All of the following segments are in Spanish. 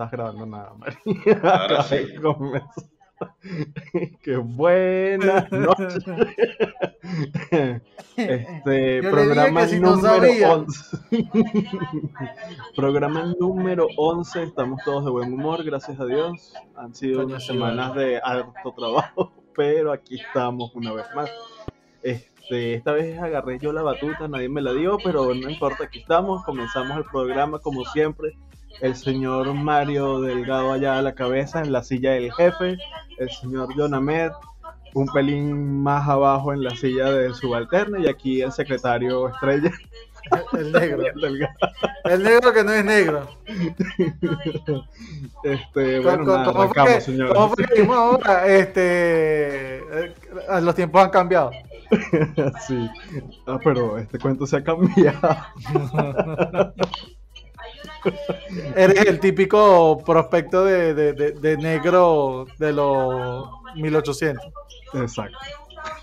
estás grabando nada, María. Ahora sí. Qué buena noche. Este programa número 11. programa número 11. Estamos todos de buen humor, gracias a Dios. Han sido unas semanas de harto trabajo, pero aquí estamos una vez más. Este, esta vez agarré yo la batuta, nadie me la dio, pero no importa, aquí estamos. Comenzamos el programa como siempre el señor Mario Delgado allá a la cabeza en la silla del jefe, el señor John Ahmed un pelín más abajo en la silla del subalterno y aquí el secretario estrella. El negro. el negro que no es negro. Este, bueno, nada, ¿cómo, fue señor. ¿Cómo fue que ahora? Este, eh, los tiempos han cambiado. sí. Ah, pero este cuento se ha cambiado. Eres el típico prospecto de, de, de, negro de los 1800. Exacto.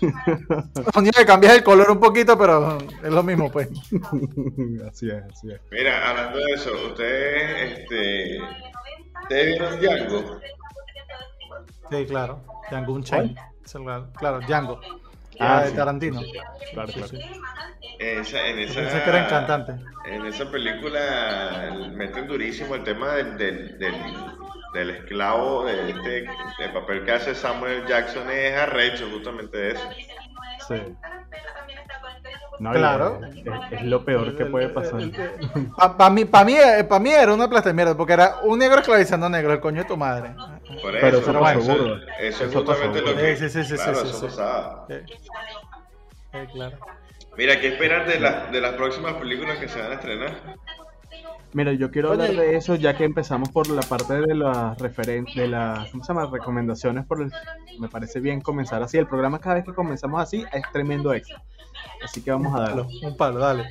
que cambias el color un poquito, pero es lo mismo, pues. Así es, así es. Mira, hablando de eso, ¿ustedes, este, ¿ustedes vieron Django? Sí, claro. Django Unchained. Claro, Django. Ah, de Tarantino. Claro, claro. Esa, en esa, que era cantante. En esa película meten durísimo el tema del, del, del, esclavo, de este, el papel que hace Samuel Jackson es arrecho justamente de eso. Sí. claro. Es, lo peor que puede pasar. Para mí, para mí, eh, mí era una plasta de mierda, porque era un negro esclavizando a negro, el coño de tu madre. Por eso, Pero eso, no eso, eso, eso, es justamente lo que... Sí, sí, sí, claro, sí, eso pasaba. Sí, claro. Mira, ¿qué esperar de, de las próximas películas que se van a estrenar? Mira, yo quiero hablar de eso ya que empezamos por la parte de las referentes, de las, ¿cómo se llama? Recomendaciones por el, me parece bien comenzar así. El programa cada vez que comenzamos así es tremendo éxito. Así que vamos a darlo. Un palo, dale.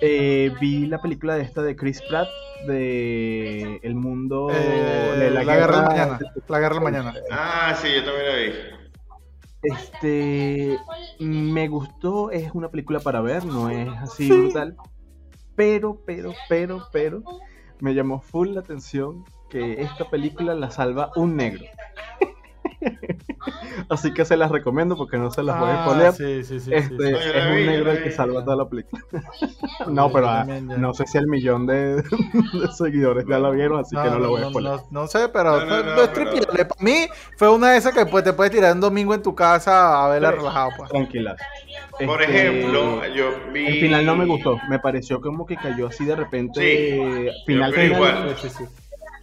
Eh, vi la película de esta de Chris Pratt de El mundo eh, de la, guerra, mañana. La guerra mañana. Ah, sí, yo también la vi. Este, me gustó, es una película para ver, no es así brutal. Pero, pero, pero, pero, me llamó full la atención que esta película la salva un negro. Así que se las recomiendo porque no se las voy a ah, poner. Sí, sí, sí, este, es un negro el que salva toda la película. no, pero ah, no sé si el millón de, seguidores ya la vieron, así que no, lo voy a poner. No, sé, pero no, es Para mí fue una de esas que pues, te puedes tirar un domingo en tu casa a verla relajado. Pues. Tranquila. Por este, ejemplo, yo vi. El final no me gustó. Me pareció como que cayó así de repente. final, final. Igual.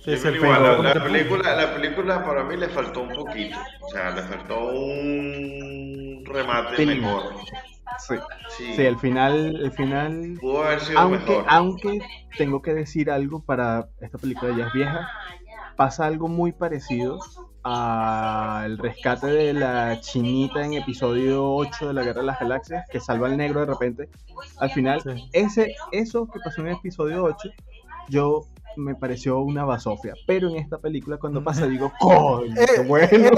Sí, sí, la, película, la película para mí le faltó un poquito. O sea, le faltó un remate mejor. Sí. sí. el final, el final. Pudo haber sido aunque, mejor. Aunque tengo que decir algo para esta película ya es vieja, pasa algo muy parecido al rescate de la chinita en episodio 8 de la Guerra de las Galaxias, que salva al negro de repente. Al final, ese, eso que pasó en el episodio 8, yo me pareció una basofia. Pero en esta película, cuando pasa, digo, ¡coño! Eh, bueno.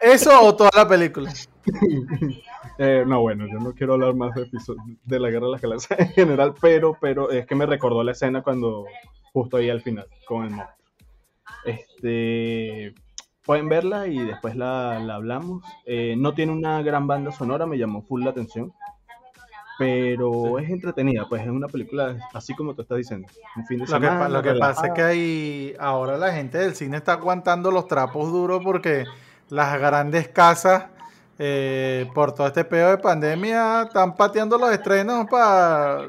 ¿Eso o toda la película? Eh, no, bueno, yo no quiero hablar más de, de la guerra de las galaxias en general, pero, pero es que me recordó la escena cuando, justo ahí al final, con el mob. Este, pueden verla y después la, hablamos. Eh, no tiene una gran banda sonora, me llamó full la atención pero es entretenida, pues es una película así como tú estás diciendo, un fin de semana. Lo que, pasa es que hay, ahora la gente del cine está aguantando los trapos duros porque las grandes casas, eh, por todo este pedo de pandemia, están pateando los estrenos para,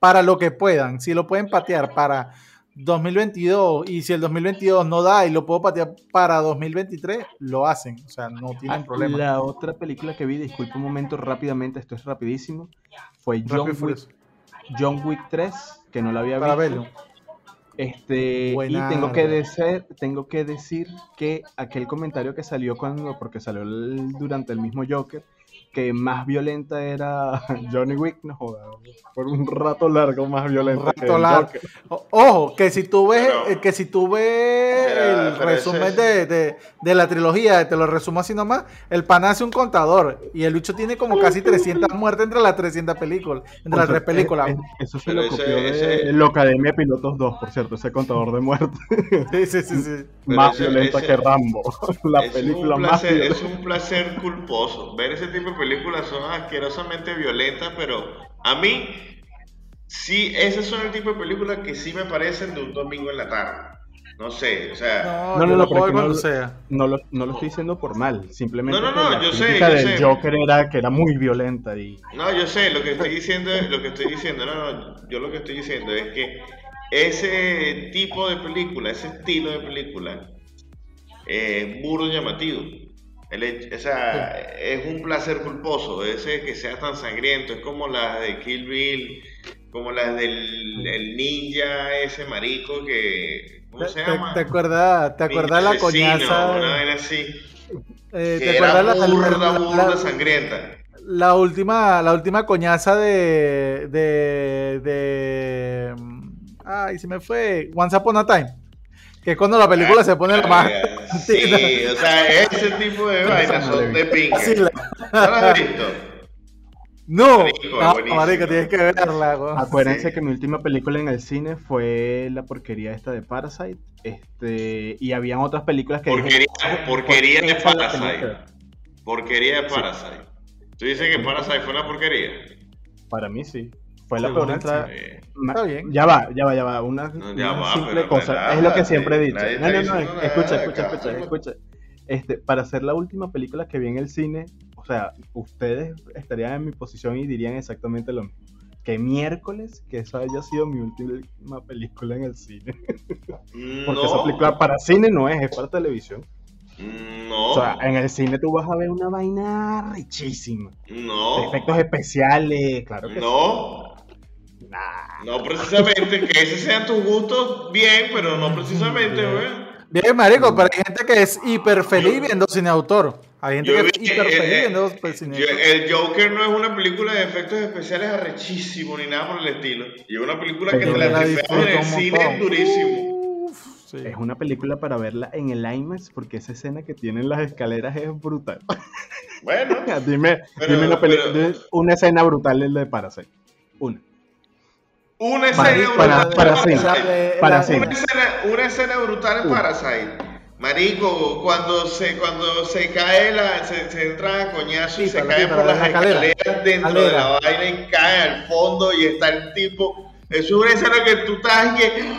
para lo que puedan, si lo pueden patear para 2022 y si el 2022 no da y lo puedo patear para 2023, lo hacen, o sea, no tienen ah, problema. La otra película que vi, disculpe un momento rápidamente, esto es rapidísimo, fue John Wick, John Wick 3, que no la había para visto. Este, y tengo que, decir, tengo que decir que aquel comentario que salió cuando, porque salió durante el mismo Joker, que más violenta era Johnny Wick, no joda, por un rato largo más violenta. Un rato largo. Ojo, que si tú ves, eh, que si tú ves el resumen de, de, de, la trilogía, te lo resumo así nomás, el pan hace un contador y el lucho tiene como casi 300 muertes entre las 300 películas, entre las tres películas. eso se lo copió de la Academia Pilotos 2, por cierto, ese contador de muerte. Sí, sí, sí. sí. más violenta que Rambo, la película más Es un placer culposo ver ese tipo de películas son asquerosamente violentas, pero a mí, sí, esos son el tipo de películas que sí me parecen de un domingo en la tarde. No sé, o sea. No, no, no, no, sea. no, lo, no lo estoy diciendo por mal, simplemente. No, no, no, yo sé. Yo del sé. Joker era que era muy violenta y. No, yo sé, lo que estoy diciendo, lo que estoy diciendo, no, no, yo lo que estoy diciendo es que ese tipo de película, ese estilo de película, es burdo llamativo o sea, es un placer culposo, ese que sea tan sangriento, es como las de Kill Bill, como las del ninja ese marico que... ¿Cómo se llama? ¿Te, acuerdas, te acuerdas la coñaza? Una vez así. Eh, ¿Te acuerdas la, burda, burda sangrienta? La última, la última coñaza de, de, de... Ay, se me fue. Once Upon a Time que es cuando la película se pone la más. Sí, o sea, ese tipo de vainas son de pinga. ¿No lo has visto? No, no, marico, tienes que verla. Acuérdense que mi última película en el cine fue la porquería esta de Parasite. Este, y habían otras películas que. Porquería, porquería de Parasite. Porquería de Parasite. ¿Tú dices que Parasite fue una porquería? Para mí sí. Fue la peor entrada. Está bien. Ya va, ya va, ya va. Una, simple cosa. es lo que siempre he dicho. No, no, no. Escucha, escucha, escucha, escucha. Este, para hacer la última película que vi en el cine, o sea, ustedes estarían en mi posición y dirían exactamente lo mismo. Que miércoles que esa haya sido mi última película en el cine. Porque esa película para cine no es, es para televisión. No. O sea, en el cine tú vas a ver una vaina richísima. No. Efectos especiales, claro que No. No precisamente, que ese sean tus gustos, bien, pero no precisamente, güey. Bien, marico, pero hay gente que es hiper feliz viendo cine autor. Hay gente que es hiper feliz viendo cine autor. El Joker no es una película de efectos especiales arrechísimo ni nada por el estilo. Y es una película que te la, en el cine durísimo. Es una película para verla en el IMAX porque esa escena que tienen las escaleras es brutal. Bueno. dime, dime una, una escena brutal el de Parasite. Una. Una escena brutal para, Una, escena, brutal en Parasite. Marico, cuando se, cuando se cae la, se, se entra a coñazo y se cae por las escaleras dentro de la vaina y cae al fondo y está el tipo. Eso es una escena que tú estás que.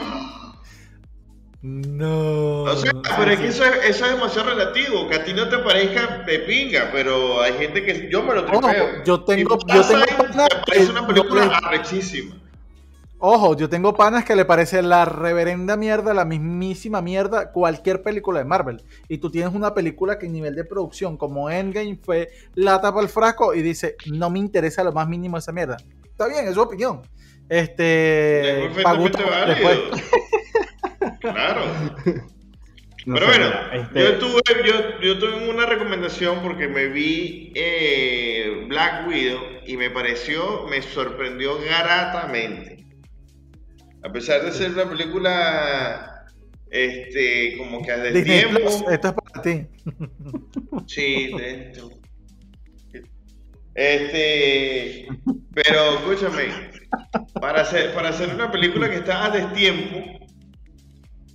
No. O sea, pero es que eso es, eso es demasiado relativo. Que a ti no te parezca de pinga, pero hay gente que yo me lo tripeo. yo tengo. Yo tengo me parece una película arrechísima. Ojo, yo tengo panas que le parece la reverenda mierda, la mismísima mierda, cualquier película de Marvel. Y tú tienes una película que en nivel de producción, como Endgame, fue la tapa al frasco y dice, no me interesa lo más mínimo esa mierda. Está bien, es su opinión. Este. después. claro. Pero bueno, este yo, tuve, yo, yo, tuve una recomendación porque me vi eh, Black Widow y me pareció, me sorprendió gratamente. A pesar de ser una película, este, como que de tiempo. esto es para ti. Sí, de esto. Este, pero escúchame, para hacer, para hacer una película que está a destiempo,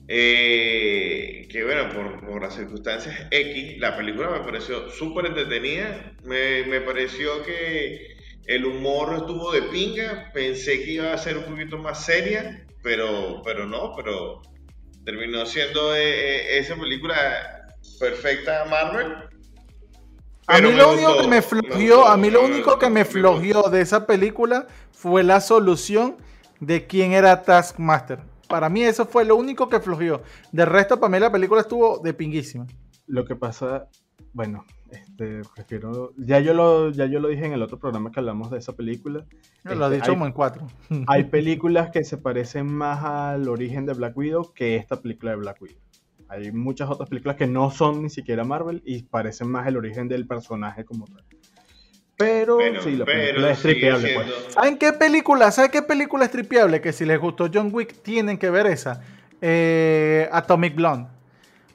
eh, que bueno, por, por, las circunstancias X, la película me pareció súper entretenida, me, me pareció que el humor estuvo de pinga, pensé que iba a ser un poquito más seria, pero, pero no, pero terminó siendo eh, eh, esa película perfecta Marvel. A mí, lo único que me flojió, a mí lo único que me flojió de esa película fue la solución de quién era Taskmaster. Para mí eso fue lo único que flojió. De resto, para mí la película estuvo de pinguísima. Lo que pasa, bueno, este, prefiero. Ya yo lo, ya yo lo dije en el otro programa que hablamos de esa película. lo he dicho como en cuatro. Hay películas que se parecen más al origen de Black Widow que esta película de Black Widow. Hay muchas otras películas que no son ni siquiera Marvel y parecen más el origen del personaje como tal. Pero sí, la película es tripeable. Pues. ¿Saben qué película? ¿Saben qué película es tripeable? Que si les gustó John Wick, tienen que ver esa. Eh, Atomic Blonde.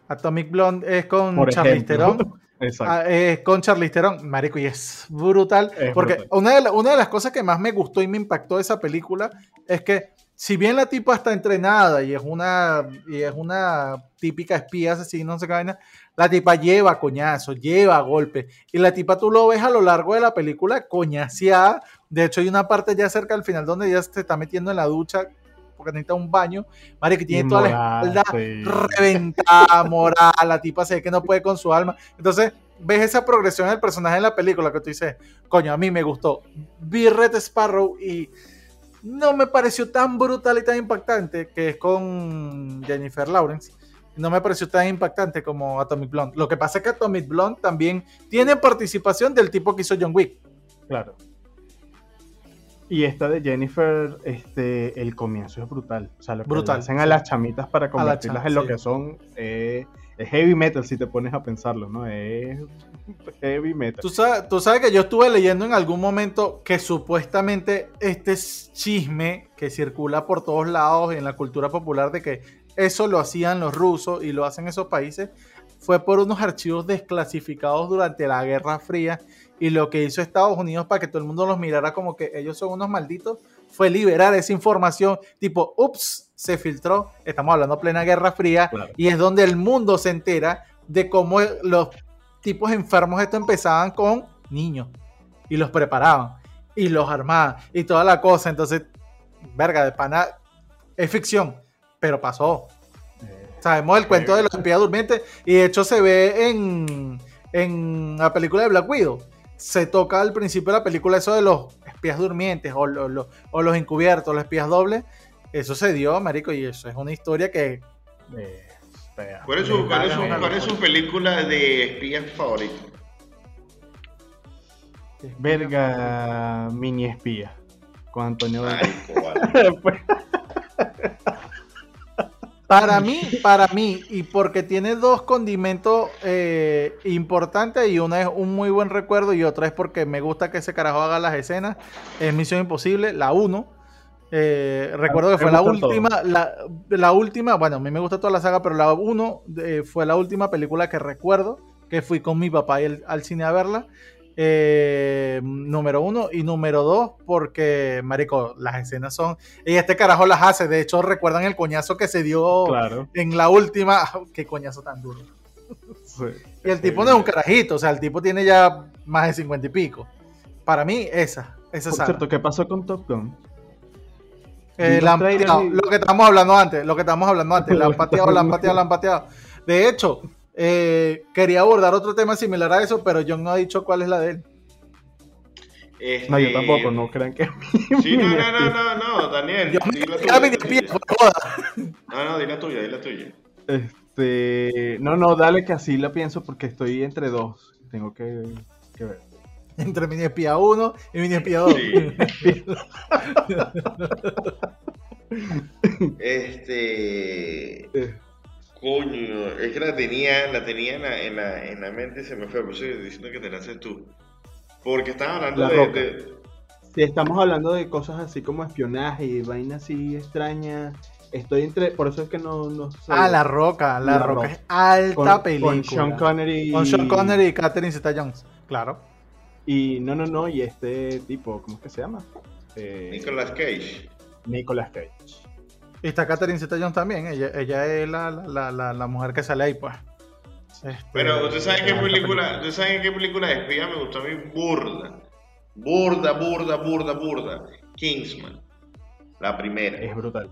Atomic Blonde es con Charlize Theron. Ah, con Charlize Theron, marico, y es brutal. porque Una, de una de las cosas que más me gustó y me impactó de esa película es que si bien la tipa está entrenada y es una, y es una típica espía así, no sé qué vaina, la tipa lleva coñazo, lleva golpe. Y la tipa tú lo ves a lo largo de la película coñaseada. De hecho, hay una parte ya cerca al final donde ella se está metiendo en la ducha porque necesita un baño. Madre, que tiene toda la espalda reventada, moral. La tipa se ve que no puede con su alma. Entonces, ves esa progresión del personaje en la película que tú dices, coño, a mí me gustó. Vi Red Sparrow y no me pareció tan brutal y tan impactante que es con Jennifer Lawrence no me pareció tan impactante como Atomic Blonde. Lo que pasa es que Atomic Blonde también tiene participación del tipo que hizo John Wick. Claro. Y esta de Jennifer, este, el comienzo es brutal. O sea, lo que brutal, hacen a las chamitas para convertirlas en lo que son eh, es heavy metal si te pones a pensarlo, ¿no? Es heavy metal. ¿Tú sabes, tú sabes que yo estuve leyendo en algún momento que supuestamente este chisme que circula por todos lados en la cultura popular de que eso lo hacían los rusos y lo hacen esos países, fue por unos archivos desclasificados durante la Guerra Fría y lo que hizo Estados Unidos para que todo el mundo los mirara como que ellos son unos malditos fue liberar esa información tipo, ups, se filtró, estamos hablando plena Guerra Fría y es donde el mundo se entera de cómo los tipos enfermos esto empezaban con niños y los preparaban y los armaban y toda la cosa, entonces, verga, de pana, es ficción, pero pasó. Sabemos el cuento de los espías durmientes y de hecho se ve en, en la película de Black Widow. Se toca al principio de la película eso de los espías durmientes o, los encubiertos, los espías dobles. Eso se dio, marico, y eso es una historia que... Eh, ¿Cuál es su, cuál es su película de espías favorita? Verga, mini espía. Con Antonio. Para mí, para mí, y porque tiene dos condimentos eh, importantes, y uno es un muy buen recuerdo, y otra es porque me gusta que ese carajo haga las escenas, es Misión Imposible, la 1. Eh, recuerdo que fue la última, la, última, bueno, a mí me gusta toda la saga, pero la 1 eh, fue la última película que recuerdo que fui con mi papá al cine a verla. Eh, número uno. Y número dos, porque, marico, las escenas son. Y este carajo las hace. De hecho, recuerdan el coñazo que se dio en la última. Qué coñazo tan duro. y el tipo no es un carajito. O sea, el tipo tiene ya más de cincuenta y pico. Para mí, esa. Esa Por cierto, ¿qué pasó con Top Gun? Eh, lo que estamos hablando antes, lo que estamos hablando antes, la han pateado, la han pateado, la han pateado. De hecho, eh, quería abordar otro tema similar a eso, pero John no ha dicho cuál es la de él. Este... No, yo tampoco, no crean que. Sí, no, no, no, no, no, Daniel. Yo dile tuya, No, no, dile la tuya, dile la tuya. Este. No, no, dale que así la pienso porque estoy entre dos. Tengo que, que ver. Entre mini espía 1 y mini espía 2. Sí. este. Coño, es que la tenía, la tenía en la, en la, en la mente y se me fue, por eso estoy diciendo que te la haces tú. Porque estaba hablando de, Si estamos hablando de cosas así como espionaje y vainas así extrañas, estoy entre. Por eso es que no. no ah, La Roca. La, Roca. es alta película. Con Sean Connery. Con Sean Connery y Catherine Zeta Jones. Claro. Y no, no, no. Y este tipo, ¿cómo es que se llama? Eh, Nicolas Cage. Nicolas Cage. Y está Catherine Zeta-Jones también, ella, ella es la, la, la, la, mujer que sale ahí, pues. Este, Pero, ¿ustedes saben qué película, ¿ustedes saben qué película de espía me gustó a mí? Burda. Burda, burda, burda, burda. Kingsman. La primera. Es brutal.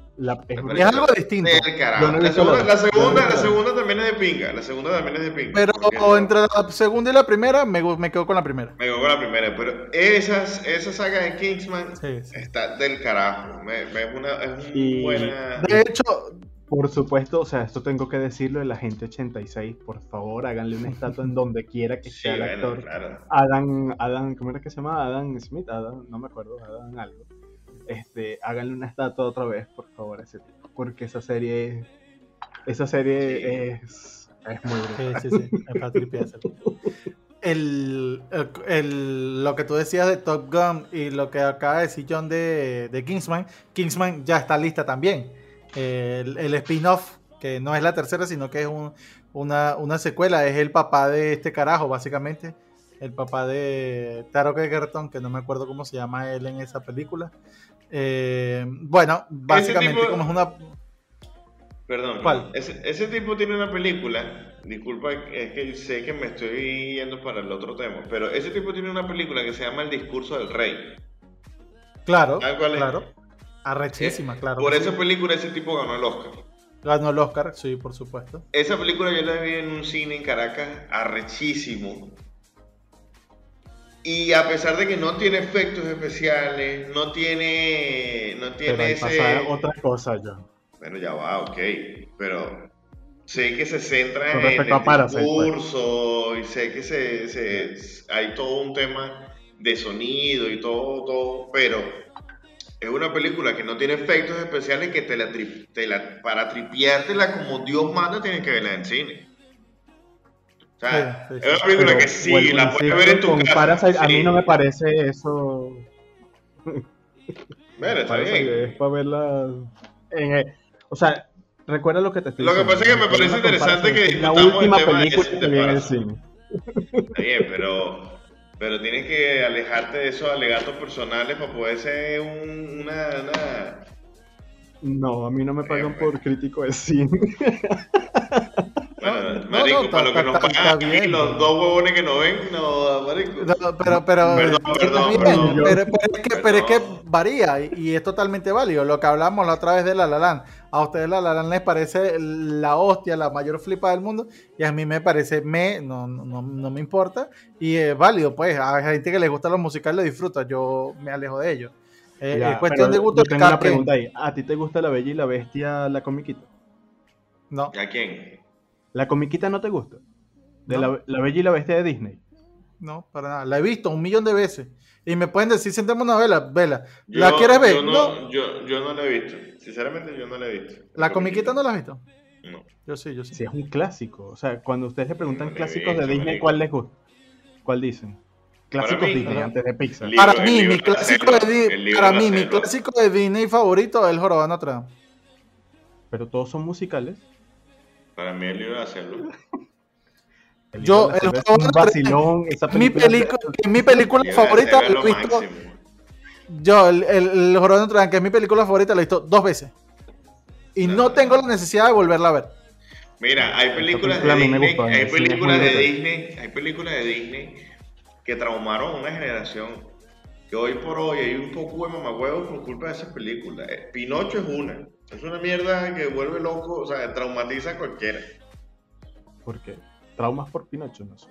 es, algo distinto. la, segunda, la, segunda, la segunda también es de pinga. La segunda también es de pinga. Pero entre la segunda y la primera, me, me quedo con la primera. Me quedo con la primera. Pero esas, esa saga de Kingsman está del carajo. Me, es una, es buena. De hecho, por supuesto, o sea, esto tengo que decirlo, el agente 86, por favor, háganle una estatua en donde quiera que sea el actor. Adam, Adam, ¿cómo era que se llama? Adam Smith, Adam, no me acuerdo, Adam algo este, háganle una estatua otra vez, por favor, a ese tipo. Porque esa serie, esa serie es, es muy buena. Sí, sí, sí, es el, lo que tú decías de Top Gun y lo que acaba de decir John de, de Kingsman, Kingsman ya está lista también. el, el spin-off, que no es la tercera, sino que es una, una, secuela, es el papá de este carajo, básicamente. El papá de Taro Egerton, que no me acuerdo cómo se llama él en esa película. Eh, bueno, básicamente como es una... Perdón, ¿Cuál? Ese, ese tipo tiene una película disculpa, es que sé que me estoy yendo para el otro tema, pero ese tipo tiene una película que se llama El discurso del rey. Claro, claro. Arrechísima, claro. Por esa película ese tipo ganó el Oscar. Ganó el Oscar, sí, por supuesto. Esa película yo la vi en un cine en Caracas, arrechísimo. Y a pesar de que no tiene efectos especiales, no tiene, no tiene ese... otra cosa ya. Bueno, ya va, ok. Pero sé que se centra en el pues. discurso y sé que se, hay todo un tema de sonido y todo, todo, pero es una película que no tiene efectos especiales que te la, te la para tripiártela como Dios manda tienes que verla en cine. O sea, es una película que sí, la puedes ver en tu casa. A mí no me parece eso. Bueno, está bien. Es para verla. En, o sea, Recuerda lo que te estoy Lo que pasa es que me parece interesante que la última película que vi en el cine. Está bien, pero, pero tienes que alejarte de esos alegatos personales para poder ser un, una, No, a mí no me pagan por crítico de cine. Bueno, marico, para lo que nos pagan aquí, los dos huevones que no ven, no, marico. pero, pero, perdón, perdón, perdón, pero, es que, pero es que varía y, es totalmente válido. Lo que hablamos la otra vez de La La A ustedes La La les parece la hostia, la mayor flipa del mundo y a mí me parece me, no, no, no me importa y es válido, pues. A gente que les gusta los musicales lo disfruta, yo me alejo de ellos. Eh, es cuestión de gusto. tengo una pregunta ahí. ¿A ti te gusta La Bella y la Bestia, la comiquita? No. ¿A quién? ¿La comiquita no te gusta? De la, Bella y la Bestia de Disney. No, para nada. La he visto un millón de veces. Y me pueden decir, sentemos una vela, vela. ¿La quieres ver? Yo no, Yo, yo, no la he visto. Sinceramente, yo no la he visto. ¿La, comiquita no la has visto? No. Yo sí, yo sí. Sí, es un clásico. O sea, cuando ustedes le preguntan clásicos de Disney, ¿cuál les gusta? ¿Cuál dicen? Clásicos Disney antes de Pixar. para mí, mi clásico, de, para mí mi clásico de Disney favorito es el Jorobado Dame. Pero todos son musicales. Para mí el libro de hacerlo. Yo, el es un vacilón, esa mi película, mi película favorita lo he visto. Yo, el, el, el Notre Dame, que es mi película favorita, la he visto dos veces. Y no, tengo la necesidad de volverla a ver. Mira, hay películas de Disney, hay películas de Disney, hay películas de Disney que traumaron a una generación que hoy por hoy hay un poco de mamagüevos por culpa de esas películas. Eh, Pinocho es una. Es una mierda que vuelve loco, o sea, traumatiza a cualquiera. ¿Por qué? ¿Traumas por Pinocho? No sé.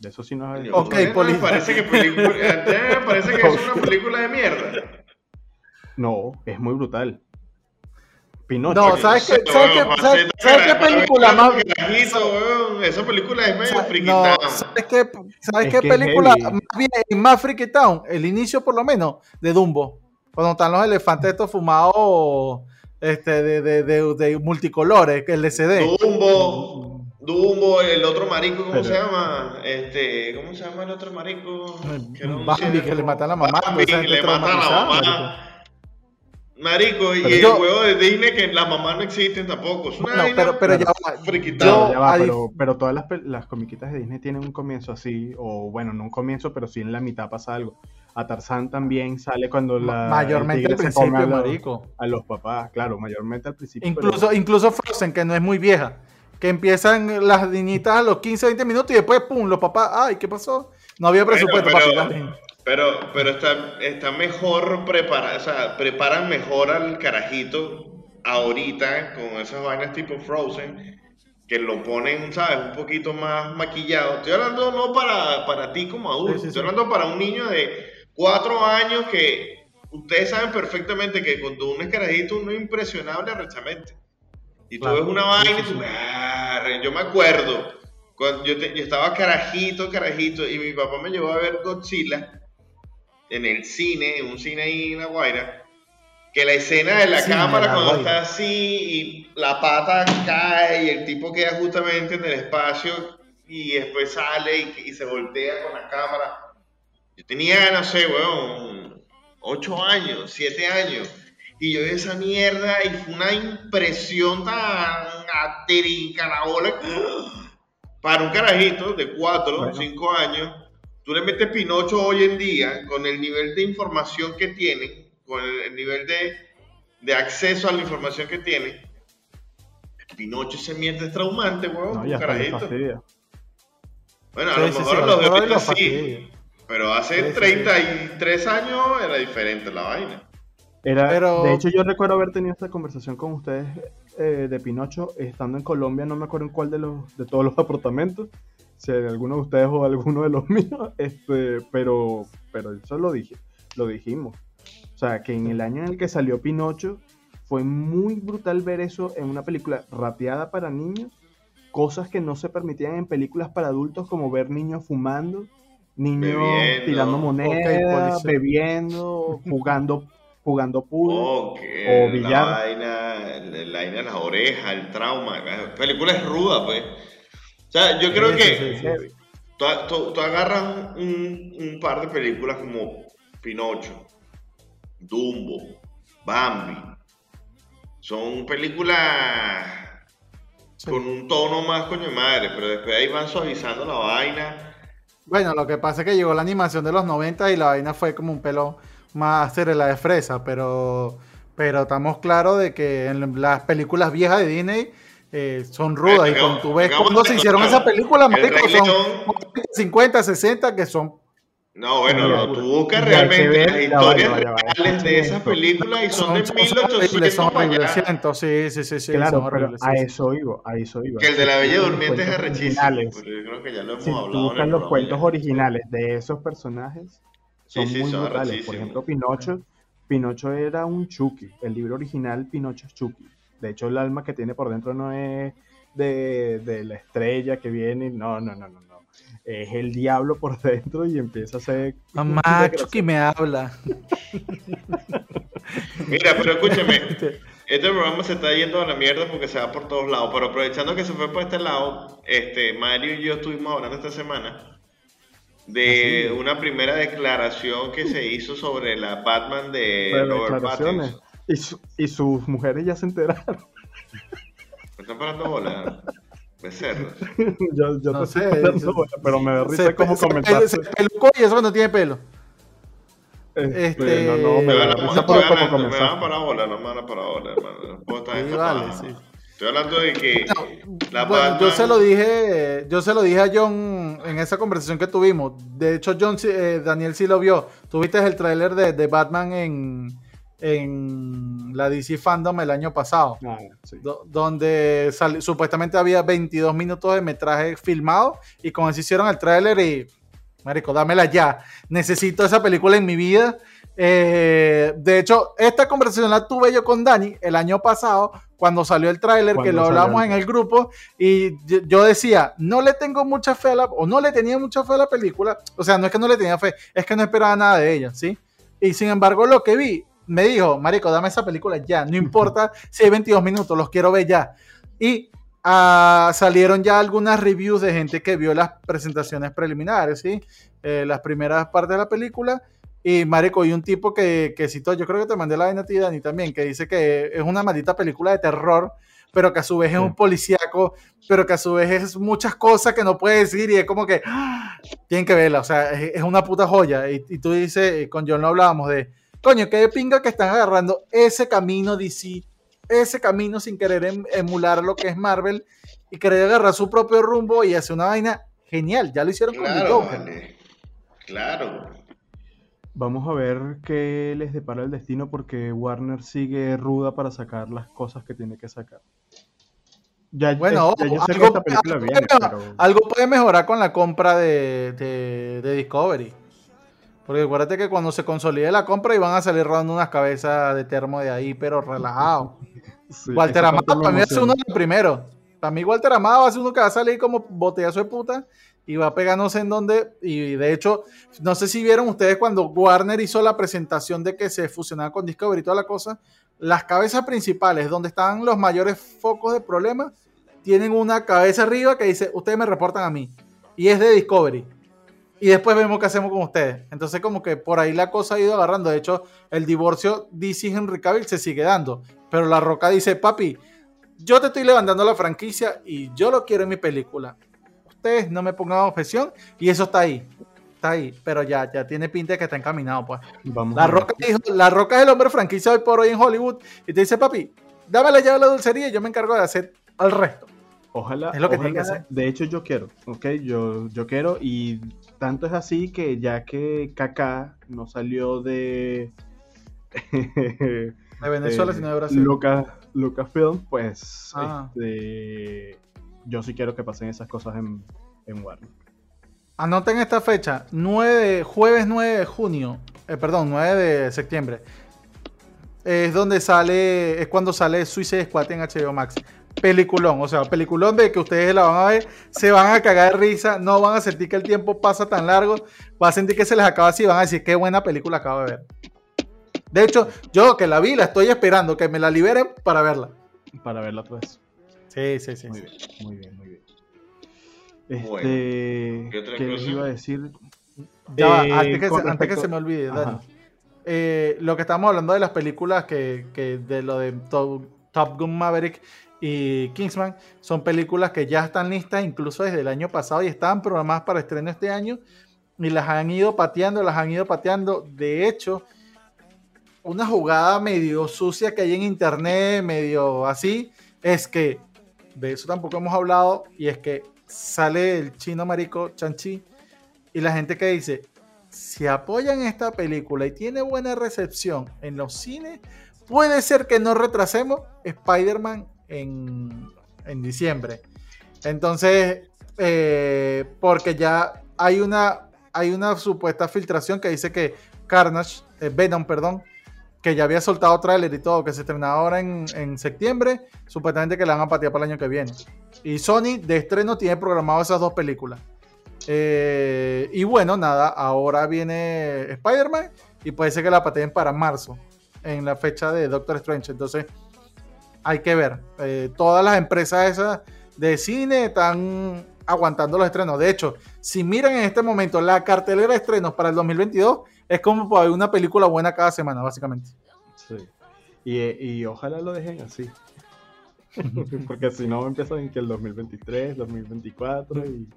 De eso sí no hay. Ok, me parece que, película, me parece que es una película de mierda. No, es muy brutal. Pinocho. No, ¿sabes qué, ¿sabes qué, ¿sabes, ¿sabes qué película más? Esa película es medio friki no, ¿Sabes qué, ¿sabes qué película más bien más friki town? El inicio, por lo menos, de Dumbo. Cuando están los elefantes estos fumados este, de, de, de, de multicolores, el LCD. Dumbo, Dumbo, el otro marico, ¿cómo se llama? Este, ¿cómo se llama el otro marico? Que Bambi, que le mata a la mamá. Bambi, que le mata a la mamá. Marico, y el juego de Disney que las mamás no existen tampoco. Es una no, pero, pero ya, yo, ya va, pero, pero, todas las, las comiquitas de Disney tienen un comienzo así, o bueno, no un comienzo, pero sí en la mitad pasa algo. A Tarzán también sale cuando la. Mayormente al principio, a los, marico. A los papás, claro, mayormente al principio. Incluso, incluso Frozen, que no es muy vieja. Que empiezan las niñitas a los 15, 20 minutos y después, pum, los papás, ay, ¿qué pasó? No había presupuesto para pero, pero está, está mejor preparado, o sea, preparan mejor al carajito ahorita con esas vainas tipo Frozen, que lo ponen, ¿sabes? Un poquito más maquillado. Estoy hablando no para, para ti como adulto, estoy hablando para un niño de cuatro años que ustedes saben perfectamente que cuando uno es carajito uno es impresionable arrechamente. Y tú ves una vaina y tú, ah, yo me acuerdo, cuando yo, yo estaba carajito, carajito, y mi papá me llevó a ver Godzilla en el cine, en un cine ahí en La Guaira, que la escena de la cámara cuando está así y la pata cae y el tipo queda justamente en el espacio y después sale y, se voltea con la cámara. Yo tenía, no sé, weón, 8 años, 7 años. Y yo vi esa mierda y fue una impresión tan aterica la bola. Para un carajito de 4 o 5 años, tú le metes Pinocho hoy en día con el nivel de información que tiene, con el, nivel de, de, acceso a la información que tiene. Pinocho ese mierda es traumante, weón. un carajito. Bueno, a lo mejor los de ahorita sí. Pero hace 33 años era diferente la vaina. Era, De hecho, yo recuerdo haber tenido esta conversación con ustedes eh, de Pinocho estando en Colombia, no me acuerdo en cuál de los de todos los apartamentos, si alguno de ustedes o alguno de los míos, este, pero, pero eso lo dije, lo dijimos. O sea, que en el año en el que salió Pinocho, fue muy brutal ver eso en una película rapeada para niños cosas que no se permitían en películas para adultos, como ver niños fumando, niños tirando monedas, bebiendo, jugando jugando pool o billar. La vaina, la vaina en las orejas, el trauma. La película es ruda, pues. O sea, yo creo que tú, agarras un, un, par de películas como Pinocho, Dumbo, Bambi. Son películas con un tono más coño de madre, pero después ahí van suavizando la vaina. Bueno, lo que pasa es que llegó la animación de los 90 y la vaina fue como un pelo más la de fresa, pero, pero estamos claros de que en las películas viejas de Disney eh, son rudas. y cuando tú ves cómo se hicieron esas películas, son 50, 60 que son no, bueno, no, tú buscas realmente las historias reales de esas películas y son, de 1800 son horribles, siento, sí, sí, sí, sí, claro, horribles, a eso iba, a eso iba. Que el de la Bella Durmiente es arrechísimo, yo creo que ya lo hemos si hablado. Tú buscas los cuentos originales de esos personajes, son muy brutales. Por ejemplo, Pinocho, Pinocho era un Chucky, el libro original Pinocho es Chucky. De hecho, el alma que tiene por dentro no es de, de la estrella que viene, no, no, no, no es el diablo por dentro y empieza a ser. Mamá, Chucky me habla. Mira, pero escúchame. Este programa se está yendo a la mierda porque se va por todos lados. Pero aprovechando que se fue por este lado, este, Mario y yo estuvimos hablando esta semana de ¿Ah, una primera declaración que se hizo sobre la Batman de Robert Pattinson. Y, y sus mujeres ya se enteraron. ¿Me están parando bola? Becerros. yo yo no sé, pero me da risa como comentaste. Se pelucó y eso no tiene pelo. Este, este... No, no, me, da risa por cómo comenzaste. Me van para bola, no me van para bola, hermano. No sí, vale, sí. Estoy hablando de que la bueno, yo se lo dije, yo se lo dije a John en esa conversación que tuvimos. De hecho, John, eh, Daniel sí lo vio. Tuviste el tráiler de, de Batman en, en la DC Fandom el año pasado, ah, donde supuestamente había 22 minutos de metraje filmado y como se hicieron el tráiler y, marico, dámela ya, necesito esa película en mi vida. Eh, de hecho, esta conversación la tuve yo con Dani el año pasado, cuando salió el tráiler, que lo hablamos en el grupo, y yo decía, no le tengo mucha fe a la, o no le tenía mucha fe a la película, o sea, no es que no le tenía fe, es que no esperaba nada de ella, ¿sí? Y sin embargo, lo que vi me dijo, Marico, dame esa película ya, no importa si hay 22 minutos, los quiero ver ya. Y ah, salieron ya algunas reviews de gente que vio las presentaciones preliminares, ¿sí? Eh, las primeras partes de la película. Y Marico, y un tipo que, que citó, yo creo que te mandé la vaina a ti, Dani, también, que dice que es una maldita película de terror, pero que a su vez es un policíaco, pero que a su vez es muchas cosas que no puede decir y es como que ¡ah! tienen que verla, o sea, es, una puta joya. Y, y tú dices, con John lo hablábamos de Coño, qué pinga que están agarrando ese camino DC, ese camino sin querer em, emular lo que es Marvel y querer agarrar su propio rumbo y hacer una vaina genial. Ya lo hicieron con el Joker. Claro. Vamos a ver qué les depara el destino porque Warner sigue ruda para sacar las cosas que tiene que sacar. Ya, bueno, algo, puede mejorar con la compra de Discovery. Porque acuérdate que cuando se consolide la compra iban a salir rodando unas cabezas de termo de ahí, pero relajado. Walter Amado para mí es uno de los primeros. Para mí Walter Amado va a ser uno que va a salir como botellazo de puta y va a sé en dónde. Y de hecho, no sé si vieron ustedes cuando Warner hizo la presentación de que se fusionaba con Discovery y toda la cosa. Las cabezas principales, donde están los mayores focos de problemas, tienen una cabeza arriba que dice, ustedes me reportan a mí. Y es de Discovery. Y después vemos qué hacemos con ustedes. Entonces como que por ahí la cosa ha ido agarrando. De hecho, el divorcio DC Henry Cavill se sigue dando. Pero La Roca dice, papi, yo te estoy levantando la franquicia y yo lo quiero en mi película. Ustedes no me pongan objeción y eso está ahí. Está ahí, pero ya, ya tiene pinta de que está encaminado, pues. la, Roca dijo, la Roca es el hombre franquicia hoy por hoy en Hollywood y te dice, papi, dame la llave de la dulcería y yo me encargo de hacer al resto. Ojalá. Es lo que tiene que hacer. De hecho, yo quiero, ¿ok? Yo, yo quiero y tanto es así que ya que Kaká no salió de... de Venezuela, sino de Brasil. Lucas, Lucasfilm, pues ah. este, yo sí quiero que pasen esas cosas en, en Warner. Anoten esta fecha, 9 jueves 9 de junio, eh, perdón, 9 de septiembre. Es donde sale, es cuando sale Suicide Squad en HBO Max peliculón, o sea, peliculón de que ustedes la van a ver, se van a cagar de risa, no van a sentir que el tiempo pasa tan largo, van a sentir que se les acaba así, van a decir qué buena película acabo de ver. De hecho, yo que la vi, la estoy esperando, que me la liberen para verla. Para verla otra vez. Sí, sí, sí. Muy bien, muy bien, muy bien. Este, ¿qué les iba a decir? Ya eh, antes, que se, me olvide, eh, lo que estamos hablando de las películas que, que de lo de Top Gun Maverick y Kingsman son películas que ya están listas incluso desde el año pasado y estaban programadas para estreno este año y las han ido pateando, las han ido pateando. De hecho, una jugada medio sucia que hay en internet, medio así, es que de eso tampoco hemos hablado y es que sale el chino marico Chanchi y la gente que dice, si apoyan esta película y tiene buena recepción en los cines, puede ser que no retrasemos Spider-Man en, diciembre. Entonces, eh, porque ya hay una, hay una supuesta filtración que dice que Carnage, eh, Venom, perdón, que ya había soltado tráiler y todo, que se estrenaba ahora en, septiembre, supuestamente que la van a patear para el año que viene. Y Sony de estreno tiene programado esas dos películas. Eh, y bueno, nada, ahora viene Spider-Man y puede ser que la pateen para marzo, en la fecha de Doctor Strange. Entonces, hay que ver. Eh, todas las empresas esas de cine están aguantando los estrenos. De hecho, si miran en este momento la cartelera de estrenos para el 2022, es como para una película buena cada semana, básicamente. Sí. Y, ojalá lo dejen así. Porque si no, empiezan en que el 2023, 2024 y